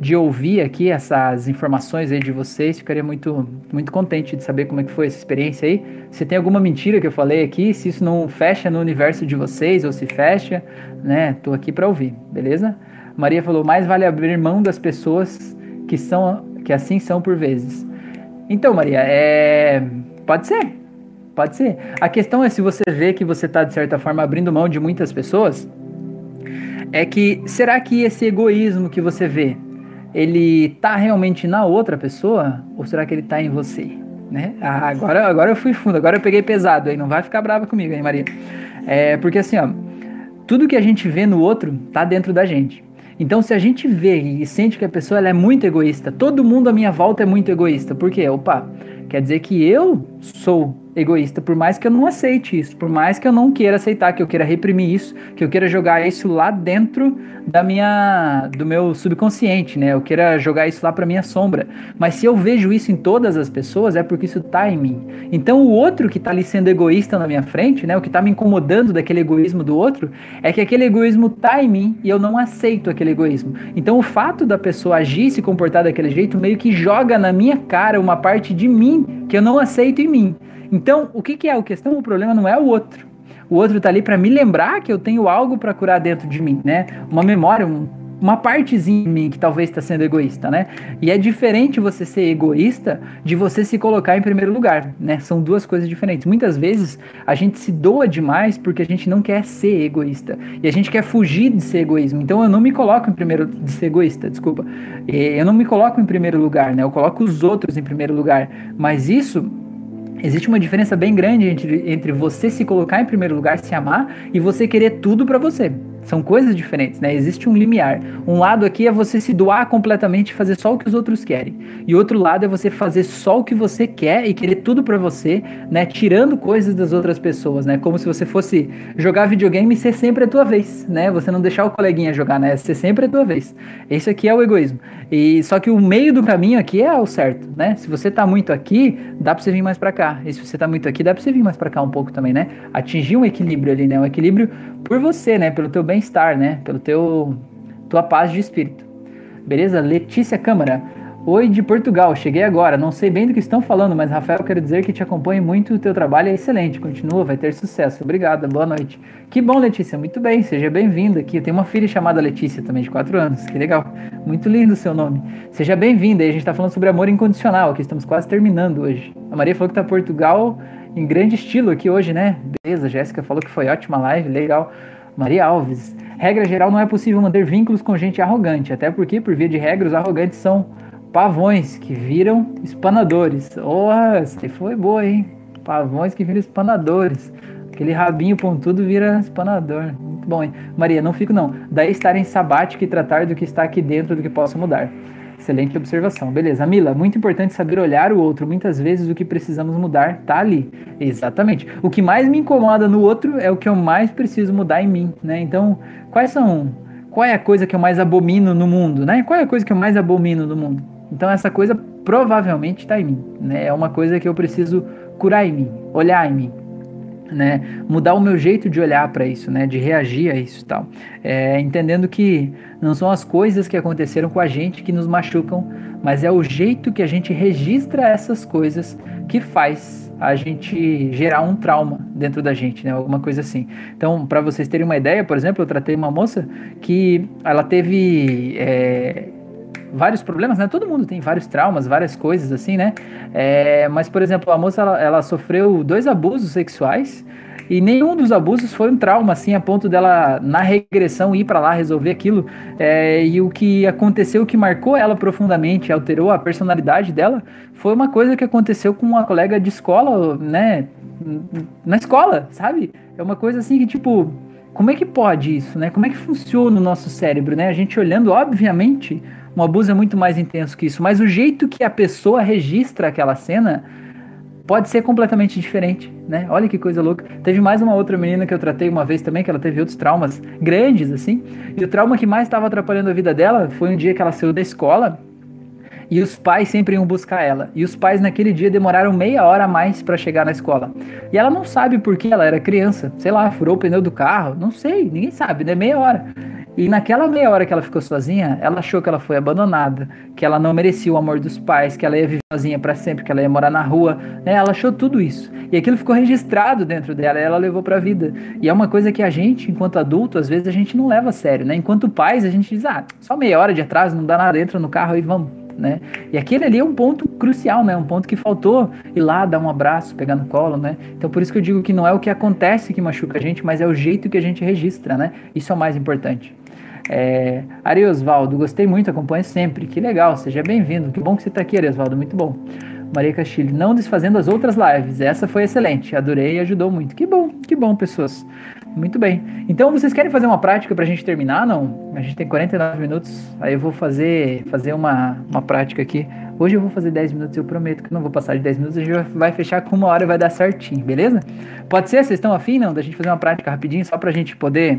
de ouvir aqui essas informações aí de vocês. Ficaria muito, muito contente de saber como é que foi essa experiência aí. Se tem alguma mentira que eu falei aqui, se isso não fecha no universo de vocês ou se fecha, né? Tô aqui para ouvir, beleza? Maria falou: mais vale abrir mão das pessoas que são que assim são por vezes. Então, Maria, é... pode ser. Pode ser. A questão é se você vê que você está, de certa forma, abrindo mão de muitas pessoas, é que será que esse egoísmo que você vê, ele tá realmente na outra pessoa ou será que ele tá em você? Né? Ah, agora, agora eu fui fundo, agora eu peguei pesado aí, não vai ficar brava comigo, hein, Maria? É, porque assim, ó, tudo que a gente vê no outro tá dentro da gente. Então, se a gente vê e sente que a pessoa é muito egoísta, todo mundo à minha volta é muito egoísta, por quê? Opa, quer dizer que eu sou egoísta, por mais que eu não aceite isso, por mais que eu não queira aceitar, que eu queira reprimir isso, que eu queira jogar isso lá dentro da minha do meu subconsciente, né? Eu queira jogar isso lá para minha sombra. Mas se eu vejo isso em todas as pessoas, é porque isso tá em mim. Então o outro que tá ali sendo egoísta na minha frente, né? O que tá me incomodando daquele egoísmo do outro, é que aquele egoísmo tá em mim e eu não aceito aquele egoísmo. Então o fato da pessoa agir e se comportar daquele jeito meio que joga na minha cara uma parte de mim que eu não aceito em mim. Então, o que, que é a questão? O problema não é o outro. O outro está ali para me lembrar que eu tenho algo para curar dentro de mim, né? Uma memória, um, uma partezinha em mim que talvez está sendo egoísta, né? E é diferente você ser egoísta de você se colocar em primeiro lugar, né? São duas coisas diferentes. Muitas vezes a gente se doa demais porque a gente não quer ser egoísta e a gente quer fugir de ser egoísmo. Então eu não me coloco em primeiro de ser egoísta, desculpa. Eu não me coloco em primeiro lugar, né? Eu coloco os outros em primeiro lugar. Mas isso Existe uma diferença bem grande entre, entre você se colocar em primeiro lugar, se amar, e você querer tudo para você. São coisas diferentes, né? Existe um limiar. Um lado aqui é você se doar completamente e fazer só o que os outros querem. E outro lado é você fazer só o que você quer e querer tudo para você, né? Tirando coisas das outras pessoas, né? Como se você fosse jogar videogame e ser sempre a tua vez, né? Você não deixar o coleguinha jogar, né? Ser sempre a tua vez. Esse aqui é o egoísmo. E só que o meio do caminho aqui é o certo, né? Se você tá muito aqui, dá para você vir mais para cá. E se você tá muito aqui, dá para você vir mais para cá um pouco também, né? Atingir um equilíbrio ali, né? Um equilíbrio por você, né? Pelo teu bem-estar, né? Pelo teu tua paz de espírito. Beleza? Letícia Câmara. Oi de Portugal, cheguei agora. Não sei bem do que estão falando, mas Rafael, quero dizer que te acompanho muito, o teu trabalho é excelente. Continua, vai ter sucesso. Obrigada, boa noite. Que bom, Letícia, muito bem, seja bem-vinda aqui. Eu tenho uma filha chamada Letícia também, de 4 anos, que legal. Muito lindo o seu nome. Seja bem-vinda, a gente está falando sobre amor incondicional, aqui estamos quase terminando hoje. A Maria falou que tá Portugal em grande estilo aqui hoje, né? Beleza, Jéssica falou que foi ótima live, legal. Maria Alves. Regra geral, não é possível manter vínculos com gente arrogante, até porque, por via de regra, os arrogantes são pavões que viram espanadores. Oh, essa foi boa, hein? Pavões que viram espanadores. Aquele rabinho pontudo vira espanador. Muito bom, hein? Maria, não fico não. Daí estar em sabático e tratar do que está aqui dentro do que possa mudar. Excelente observação. Beleza. Mila, muito importante saber olhar o outro. Muitas vezes o que precisamos mudar tá ali. Exatamente. O que mais me incomoda no outro é o que eu mais preciso mudar em mim, né? Então, quais são. Qual é a coisa que eu mais abomino no mundo, né? Qual é a coisa que eu mais abomino no mundo? Então, essa coisa provavelmente está em mim, né? É uma coisa que eu preciso curar em mim, olhar em mim né, mudar o meu jeito de olhar para isso, né, de reagir a isso e tal, é, entendendo que não são as coisas que aconteceram com a gente que nos machucam, mas é o jeito que a gente registra essas coisas que faz a gente gerar um trauma dentro da gente, né, alguma coisa assim. Então, para vocês terem uma ideia, por exemplo, eu tratei uma moça que ela teve é, vários problemas, né? Todo mundo tem vários traumas, várias coisas assim, né? É, mas, por exemplo, a moça ela, ela, sofreu dois abusos sexuais e nenhum dos abusos foi um trauma, assim, a ponto dela, na regressão, ir para lá resolver aquilo. É, e o que aconteceu, que marcou ela profundamente, alterou a personalidade dela, foi uma coisa que aconteceu com uma colega de escola, né? Na escola, sabe? É uma coisa assim que, tipo, como é que pode isso, né? Como é que funciona o nosso cérebro, né? A gente olhando, obviamente, um abuso é muito mais intenso que isso, mas o jeito que a pessoa registra aquela cena pode ser completamente diferente, né? Olha que coisa louca. Teve mais uma outra menina que eu tratei uma vez também, que ela teve outros traumas grandes, assim. E o trauma que mais estava atrapalhando a vida dela foi um dia que ela saiu da escola e os pais sempre iam buscar ela. E os pais naquele dia demoraram meia hora a mais para chegar na escola. E ela não sabe por que ela era criança. Sei lá, furou o pneu do carro. Não sei, ninguém sabe, né? Meia hora. E naquela meia hora que ela ficou sozinha, ela achou que ela foi abandonada, que ela não merecia o amor dos pais, que ela ia viver sozinha para sempre, que ela ia morar na rua. Né? Ela achou tudo isso. E aquilo ficou registrado dentro dela, e ela levou para a vida. E é uma coisa que a gente, enquanto adulto, às vezes a gente não leva a sério, né? Enquanto pais, a gente diz: "Ah, só meia hora de atraso, não dá nada, entra no carro e vamos" né? E aquele ali é um ponto crucial, né? Um ponto que faltou ir lá dar um abraço, pegar no colo, né? Então por isso que eu digo que não é o que acontece que machuca a gente, mas é o jeito que a gente registra, né? Isso é o mais importante. É, Ari Osvaldo, gostei muito, acompanhe sempre. Que legal, seja bem-vindo. Que bom que você está aqui, Ari Osvaldo, muito bom. Maria Castilho, não desfazendo as outras lives. Essa foi excelente, adorei e ajudou muito. Que bom, que bom, pessoas. Muito bem. Então, vocês querem fazer uma prática para a gente terminar? Não? A gente tem 49 minutos. Aí eu vou fazer, fazer uma, uma prática aqui. Hoje eu vou fazer 10 minutos, eu prometo que não vou passar de 10 minutos. A gente vai fechar com uma hora e vai dar certinho, beleza? Pode ser? Vocês estão afim, não? Da gente fazer uma prática rapidinho, só para a gente poder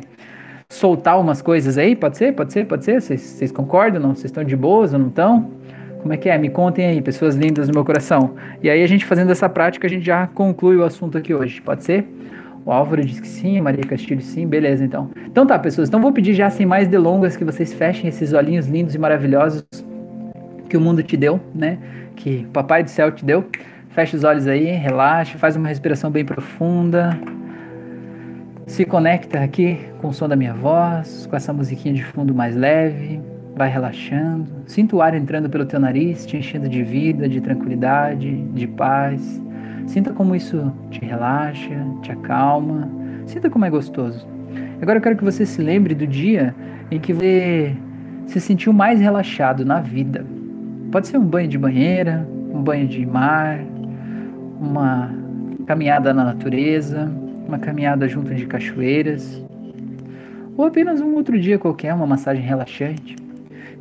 soltar umas coisas aí? Pode ser? Pode ser? Pode ser? Vocês, concordam? Não? Vocês estão de boas ou não estão? Como é que é? Me contem aí, pessoas lindas do meu coração. E aí, a gente fazendo essa prática, a gente já conclui o assunto aqui hoje. Pode ser? O Álvaro disse que sim, Maria Castilho sim, beleza então. Então tá, pessoas, então vou pedir já sem mais delongas que vocês fechem esses olhinhos lindos e maravilhosos que o mundo te deu, né? Que o Papai do Céu te deu. Feche os olhos aí, relaxa, faz uma respiração bem profunda. Se conecta aqui com o som da minha voz, com essa musiquinha de fundo mais leve. Vai relaxando. Sinta o ar entrando pelo teu nariz, te enchendo de vida, de tranquilidade, de paz. Sinta como isso te relaxa, te acalma. Sinta como é gostoso. Agora eu quero que você se lembre do dia em que você se sentiu mais relaxado na vida. Pode ser um banho de banheira, um banho de mar, uma caminhada na natureza, uma caminhada junto de cachoeiras, ou apenas um outro dia qualquer, uma massagem relaxante.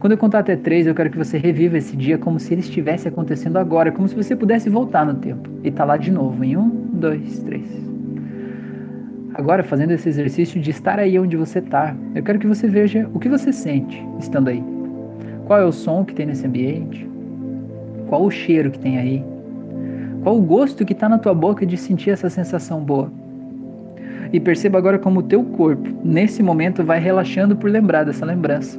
Quando eu contar até três, eu quero que você reviva esse dia como se ele estivesse acontecendo agora, como se você pudesse voltar no tempo e estar tá lá de novo em um, dois, três. Agora, fazendo esse exercício de estar aí onde você está, eu quero que você veja o que você sente estando aí. Qual é o som que tem nesse ambiente? Qual o cheiro que tem aí? Qual o gosto que está na tua boca de sentir essa sensação boa? E perceba agora como o teu corpo, nesse momento, vai relaxando por lembrar dessa lembrança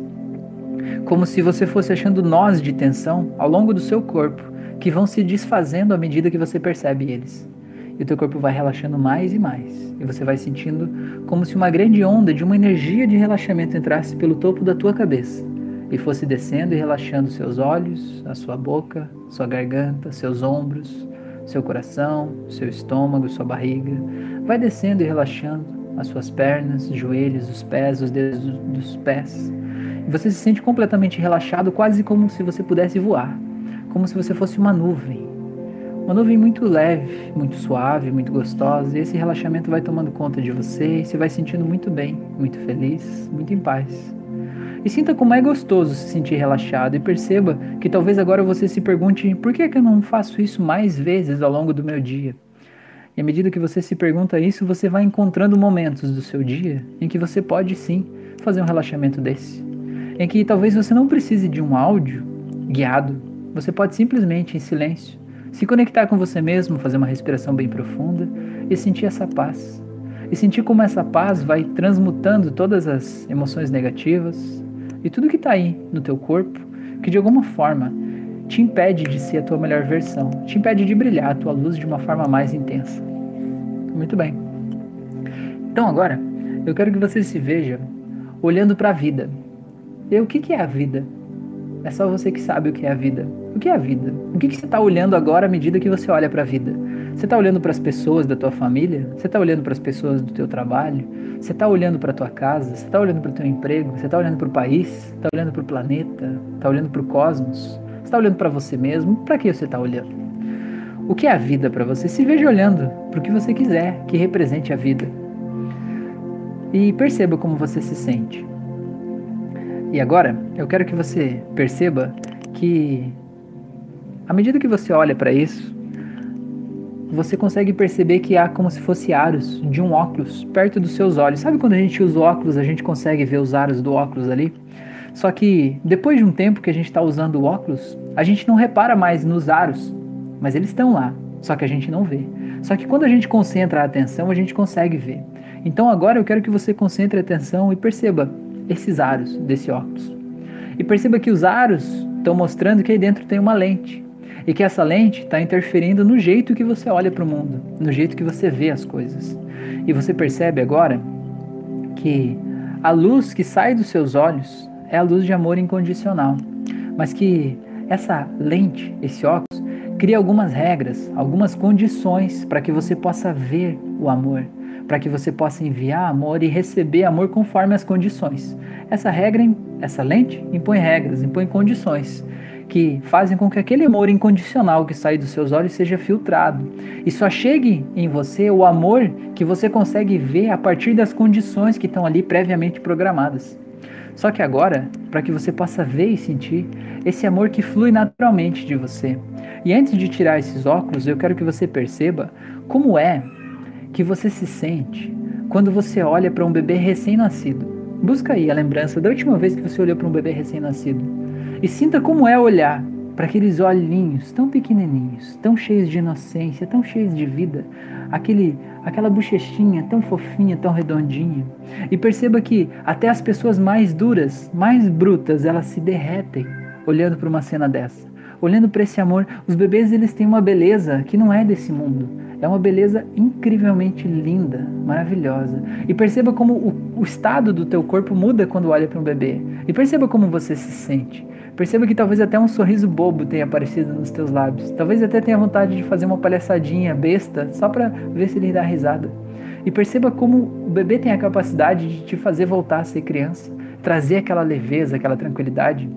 como se você fosse achando nós de tensão ao longo do seu corpo, que vão se desfazendo à medida que você percebe eles. E o teu corpo vai relaxando mais e mais. E você vai sentindo como se uma grande onda de uma energia de relaxamento entrasse pelo topo da tua cabeça e fosse descendo e relaxando seus olhos, a sua boca, sua garganta, seus ombros, seu coração, seu estômago, sua barriga. Vai descendo e relaxando as suas pernas, joelhos, os pés, os dedos dos pés você se sente completamente relaxado, quase como se você pudesse voar, como se você fosse uma nuvem. Uma nuvem muito leve, muito suave, muito gostosa, e esse relaxamento vai tomando conta de você e você vai sentindo muito bem, muito feliz, muito em paz. E sinta como é gostoso se sentir relaxado e perceba que talvez agora você se pergunte por que, é que eu não faço isso mais vezes ao longo do meu dia. E à medida que você se pergunta isso, você vai encontrando momentos do seu dia em que você pode sim fazer um relaxamento desse em que talvez você não precise de um áudio guiado, você pode simplesmente, em silêncio, se conectar com você mesmo, fazer uma respiração bem profunda e sentir essa paz. E sentir como essa paz vai transmutando todas as emoções negativas e tudo que está aí no teu corpo, que de alguma forma te impede de ser a tua melhor versão, te impede de brilhar a tua luz de uma forma mais intensa. Muito bem. Então agora, eu quero que você se veja olhando para a vida, e o que, que é a vida? É só você que sabe o que é a vida. O que é a vida? O que, que você está olhando agora à medida que você olha para a vida? Você está olhando para as pessoas da tua família? Você está olhando para as pessoas do teu trabalho? Você está olhando para a tua casa? Você está olhando para o teu emprego? Você está olhando para o país? Está olhando para o planeta? Está olhando para o cosmos? Está olhando para você mesmo? Para que você está olhando? O que é a vida para você? Se veja olhando para o que você quiser que represente a vida. E perceba como você se sente. E agora, eu quero que você perceba que, à medida que você olha para isso, você consegue perceber que há como se fosse aros de um óculos perto dos seus olhos. Sabe quando a gente usa óculos, a gente consegue ver os aros do óculos ali? Só que depois de um tempo que a gente está usando o óculos, a gente não repara mais nos aros, mas eles estão lá, só que a gente não vê. Só que quando a gente concentra a atenção, a gente consegue ver. Então agora eu quero que você concentre a atenção e perceba esses aros desse óculos. E perceba que os aros estão mostrando que aí dentro tem uma lente. E que essa lente está interferindo no jeito que você olha para o mundo, no jeito que você vê as coisas. E você percebe agora que a luz que sai dos seus olhos é a luz de amor incondicional, mas que essa lente, esse óculos, cria algumas regras, algumas condições para que você possa ver o amor, para que você possa enviar amor e receber amor conforme as condições. Essa regra, essa lente impõe regras, impõe condições que fazem com que aquele amor incondicional que sai dos seus olhos seja filtrado e só chegue em você o amor que você consegue ver a partir das condições que estão ali previamente programadas. Só que agora, para que você possa ver e sentir esse amor que flui naturalmente de você. E antes de tirar esses óculos, eu quero que você perceba como é que você se sente quando você olha para um bebê recém-nascido. Busca aí a lembrança da última vez que você olhou para um bebê recém-nascido. E sinta como é olhar para aqueles olhinhos tão pequenininhos, tão cheios de inocência, tão cheios de vida, aquele, aquela bochechinha tão fofinha, tão redondinha. E perceba que até as pessoas mais duras, mais brutas, elas se derretem olhando para uma cena dessa. Olhando para esse amor, os bebês eles têm uma beleza que não é desse mundo. É uma beleza incrivelmente linda, maravilhosa. E perceba como o, o estado do teu corpo muda quando olha para um bebê. E perceba como você se sente. Perceba que talvez até um sorriso bobo tenha aparecido nos teus lábios. Talvez até tenha vontade de fazer uma palhaçadinha besta só para ver se ele dá risada. E perceba como o bebê tem a capacidade de te fazer voltar a ser criança, trazer aquela leveza, aquela tranquilidade.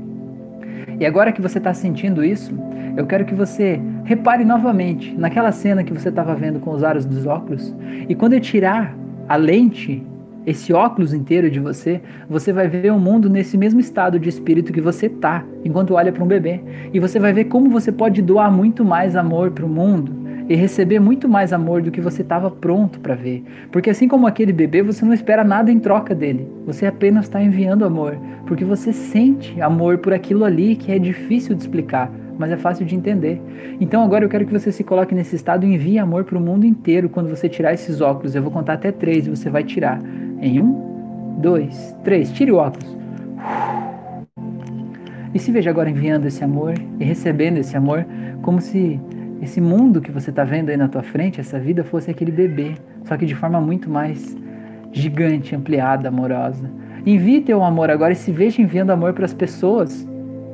E agora que você está sentindo isso, eu quero que você repare novamente naquela cena que você estava vendo com os aros dos óculos. E quando eu tirar a lente esse óculos inteiro de você, você vai ver o mundo nesse mesmo estado de espírito que você tá, enquanto olha para um bebê. E você vai ver como você pode doar muito mais amor para o mundo e receber muito mais amor do que você estava pronto para ver. Porque assim como aquele bebê, você não espera nada em troca dele. Você apenas está enviando amor, porque você sente amor por aquilo ali que é difícil de explicar mas é fácil de entender. Então agora eu quero que você se coloque nesse estado e envie amor para o mundo inteiro quando você tirar esses óculos. Eu vou contar até três e você vai tirar. Em um, dois, três. Tire o óculos. E se veja agora enviando esse amor e recebendo esse amor, como se esse mundo que você está vendo aí na tua frente, essa vida, fosse aquele bebê, só que de forma muito mais gigante, ampliada, amorosa. Envie teu amor agora e se veja enviando amor para as pessoas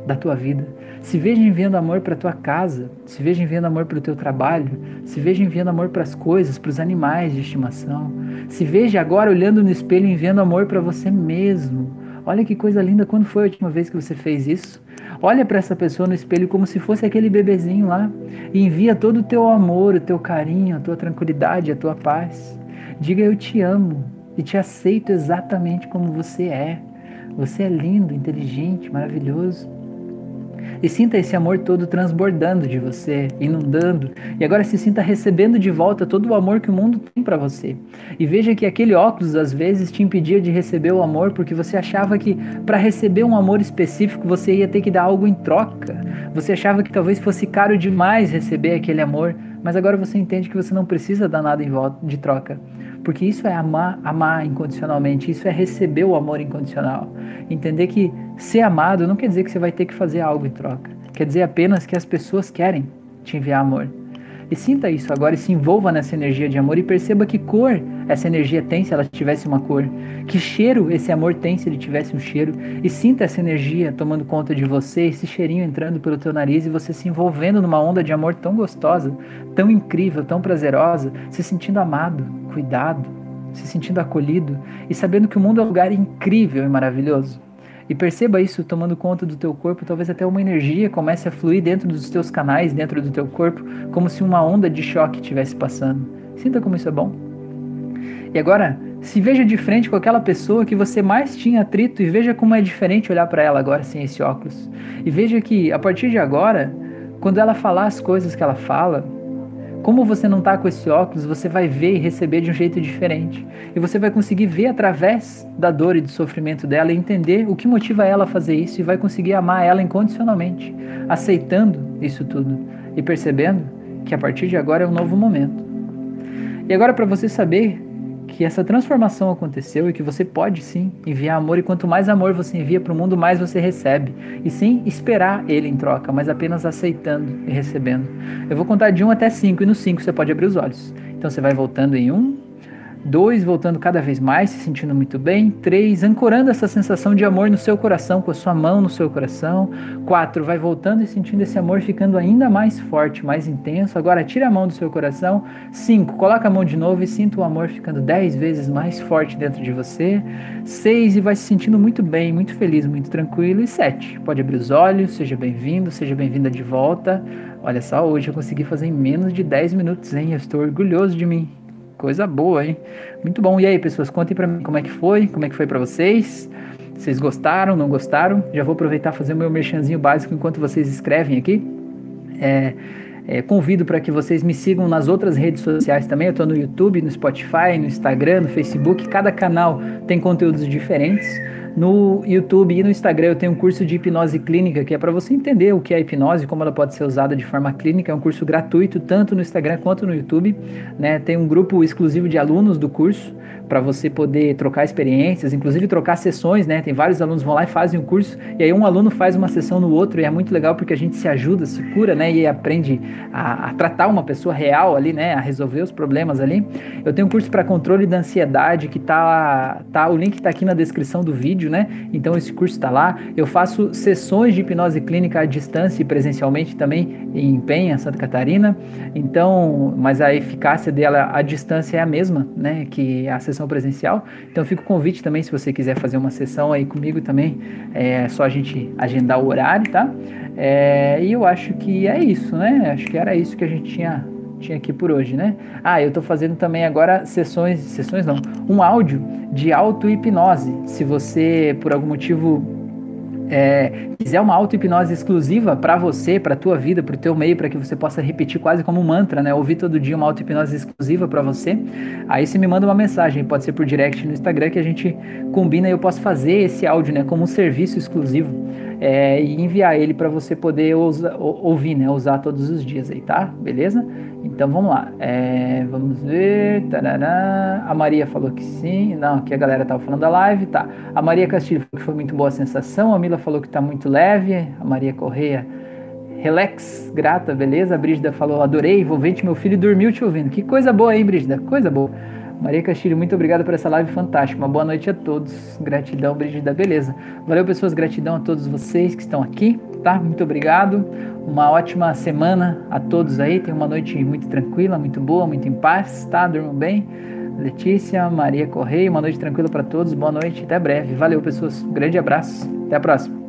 da tua vida. Se veja enviando amor para tua casa, se veja enviando amor para o teu trabalho, se veja enviando amor para as coisas, para os animais de estimação. Se veja agora olhando no espelho enviando amor para você mesmo. Olha que coisa linda, quando foi a última vez que você fez isso? Olha para essa pessoa no espelho como se fosse aquele bebezinho lá e envia todo o teu amor, o teu carinho, a tua tranquilidade, a tua paz. Diga eu te amo e te aceito exatamente como você é. Você é lindo, inteligente, maravilhoso e sinta esse amor todo transbordando de você, inundando, e agora se sinta recebendo de volta todo o amor que o mundo tem para você. E veja que aquele óculos às vezes te impedia de receber o amor porque você achava que para receber um amor específico você ia ter que dar algo em troca. Você achava que talvez fosse caro demais receber aquele amor, mas agora você entende que você não precisa dar nada em volta de troca. Porque isso é amar, amar incondicionalmente, isso é receber o amor incondicional. Entender que ser amado não quer dizer que você vai ter que fazer algo em troca. Quer dizer apenas que as pessoas querem te enviar amor. E sinta isso agora e se envolva nessa energia de amor e perceba que cor essa energia tem se ela tivesse uma cor, que cheiro esse amor tem se ele tivesse um cheiro. E sinta essa energia tomando conta de você, esse cheirinho entrando pelo teu nariz e você se envolvendo numa onda de amor tão gostosa, tão incrível, tão prazerosa, se sentindo amado, cuidado, se sentindo acolhido e sabendo que o mundo é um lugar incrível e maravilhoso. E perceba isso tomando conta do teu corpo, talvez até uma energia comece a fluir dentro dos teus canais, dentro do teu corpo, como se uma onda de choque estivesse passando. Sinta como isso é bom. E agora, se veja de frente com aquela pessoa que você mais tinha atrito e veja como é diferente olhar para ela agora sem esse óculos. E veja que a partir de agora, quando ela falar as coisas que ela fala, como você não está com esse óculos, você vai ver e receber de um jeito diferente. E você vai conseguir ver através da dor e do sofrimento dela e entender o que motiva ela a fazer isso e vai conseguir amar ela incondicionalmente, aceitando isso tudo e percebendo que a partir de agora é um novo momento. E agora, para você saber que essa transformação aconteceu e que você pode sim enviar amor e quanto mais amor você envia para o mundo, mais você recebe. E sem esperar ele em troca, mas apenas aceitando e recebendo. Eu vou contar de 1 até 5 e no 5 você pode abrir os olhos. Então você vai voltando em 1, Dois, voltando cada vez mais, se sentindo muito bem. Três, ancorando essa sensação de amor no seu coração, com a sua mão no seu coração. Quatro, vai voltando e sentindo esse amor ficando ainda mais forte, mais intenso. Agora tira a mão do seu coração. Cinco, coloca a mão de novo e sinta o amor ficando dez vezes mais forte dentro de você. Seis, e vai se sentindo muito bem, muito feliz, muito tranquilo. E sete, pode abrir os olhos, seja bem-vindo, seja bem-vinda de volta. Olha só, hoje eu consegui fazer em menos de 10 minutos, hein? Eu estou orgulhoso de mim. Coisa boa, hein? Muito bom. E aí, pessoas, contem para mim como é que foi, como é que foi para vocês. Vocês gostaram, não gostaram? Já vou aproveitar fazer o meu merchanzinho básico enquanto vocês escrevem aqui. É, é, convido para que vocês me sigam nas outras redes sociais também. Eu estou no YouTube, no Spotify, no Instagram, no Facebook. Cada canal tem conteúdos diferentes. No YouTube e no Instagram eu tenho um curso de hipnose clínica que é para você entender o que é hipnose, como ela pode ser usada de forma clínica. É um curso gratuito tanto no Instagram quanto no YouTube. Né? Tem um grupo exclusivo de alunos do curso para você poder trocar experiências, inclusive trocar sessões, né? Tem vários alunos vão lá e fazem o um curso e aí um aluno faz uma sessão no outro e é muito legal porque a gente se ajuda, se cura, né? E aprende a, a tratar uma pessoa real ali, né? A resolver os problemas ali. Eu tenho um curso para controle da ansiedade que tá, tá, o link está aqui na descrição do vídeo, né? Então esse curso está lá. Eu faço sessões de hipnose clínica à distância e presencialmente também em Penha, Santa Catarina. Então, mas a eficácia dela à distância é a mesma, né? Que a sessão sessão presencial. Então fica o convite também, se você quiser fazer uma sessão aí comigo também, é só a gente agendar o horário, tá? É, e eu acho que é isso, né? Acho que era isso que a gente tinha tinha aqui por hoje, né? Ah, eu estou fazendo também agora sessões, sessões não, um áudio de auto-hipnose. Se você, por algum motivo, é, quiser uma auto-hipnose exclusiva para você, para tua vida, para o teu meio, para que você possa repetir quase como um mantra, né? Ouvir todo dia uma auto-hipnose exclusiva para você, aí você me manda uma mensagem, pode ser por direct no Instagram que a gente combina e eu posso fazer esse áudio, né, como um serviço exclusivo é, e enviar ele para você poder ouvir, né, usar todos os dias aí, tá? Beleza? Então vamos lá. É, vamos ver. Tarará. A Maria falou que sim. Não, que a galera tava falando da live. Tá. A Maria Castilho falou que foi muito boa a sensação. A Mila falou que tá muito leve. A Maria Correia. Relax, grata, beleza? A Brígida falou, adorei, envolvente, meu filho dormiu te ouvindo. Que coisa boa, hein, Brígida? Coisa boa. Maria Castilho, muito obrigado por essa live fantástica. Uma boa noite a todos. Gratidão, Brígida, beleza. Valeu, pessoas. Gratidão a todos vocês que estão aqui, tá? Muito obrigado. Uma ótima semana a todos aí. Tenham uma noite muito tranquila, muito boa, muito em paz, tá? Durmam bem. Letícia, Maria Correia, uma noite tranquila para todos. Boa noite, até breve. Valeu, pessoas. Grande abraço. Até a próxima.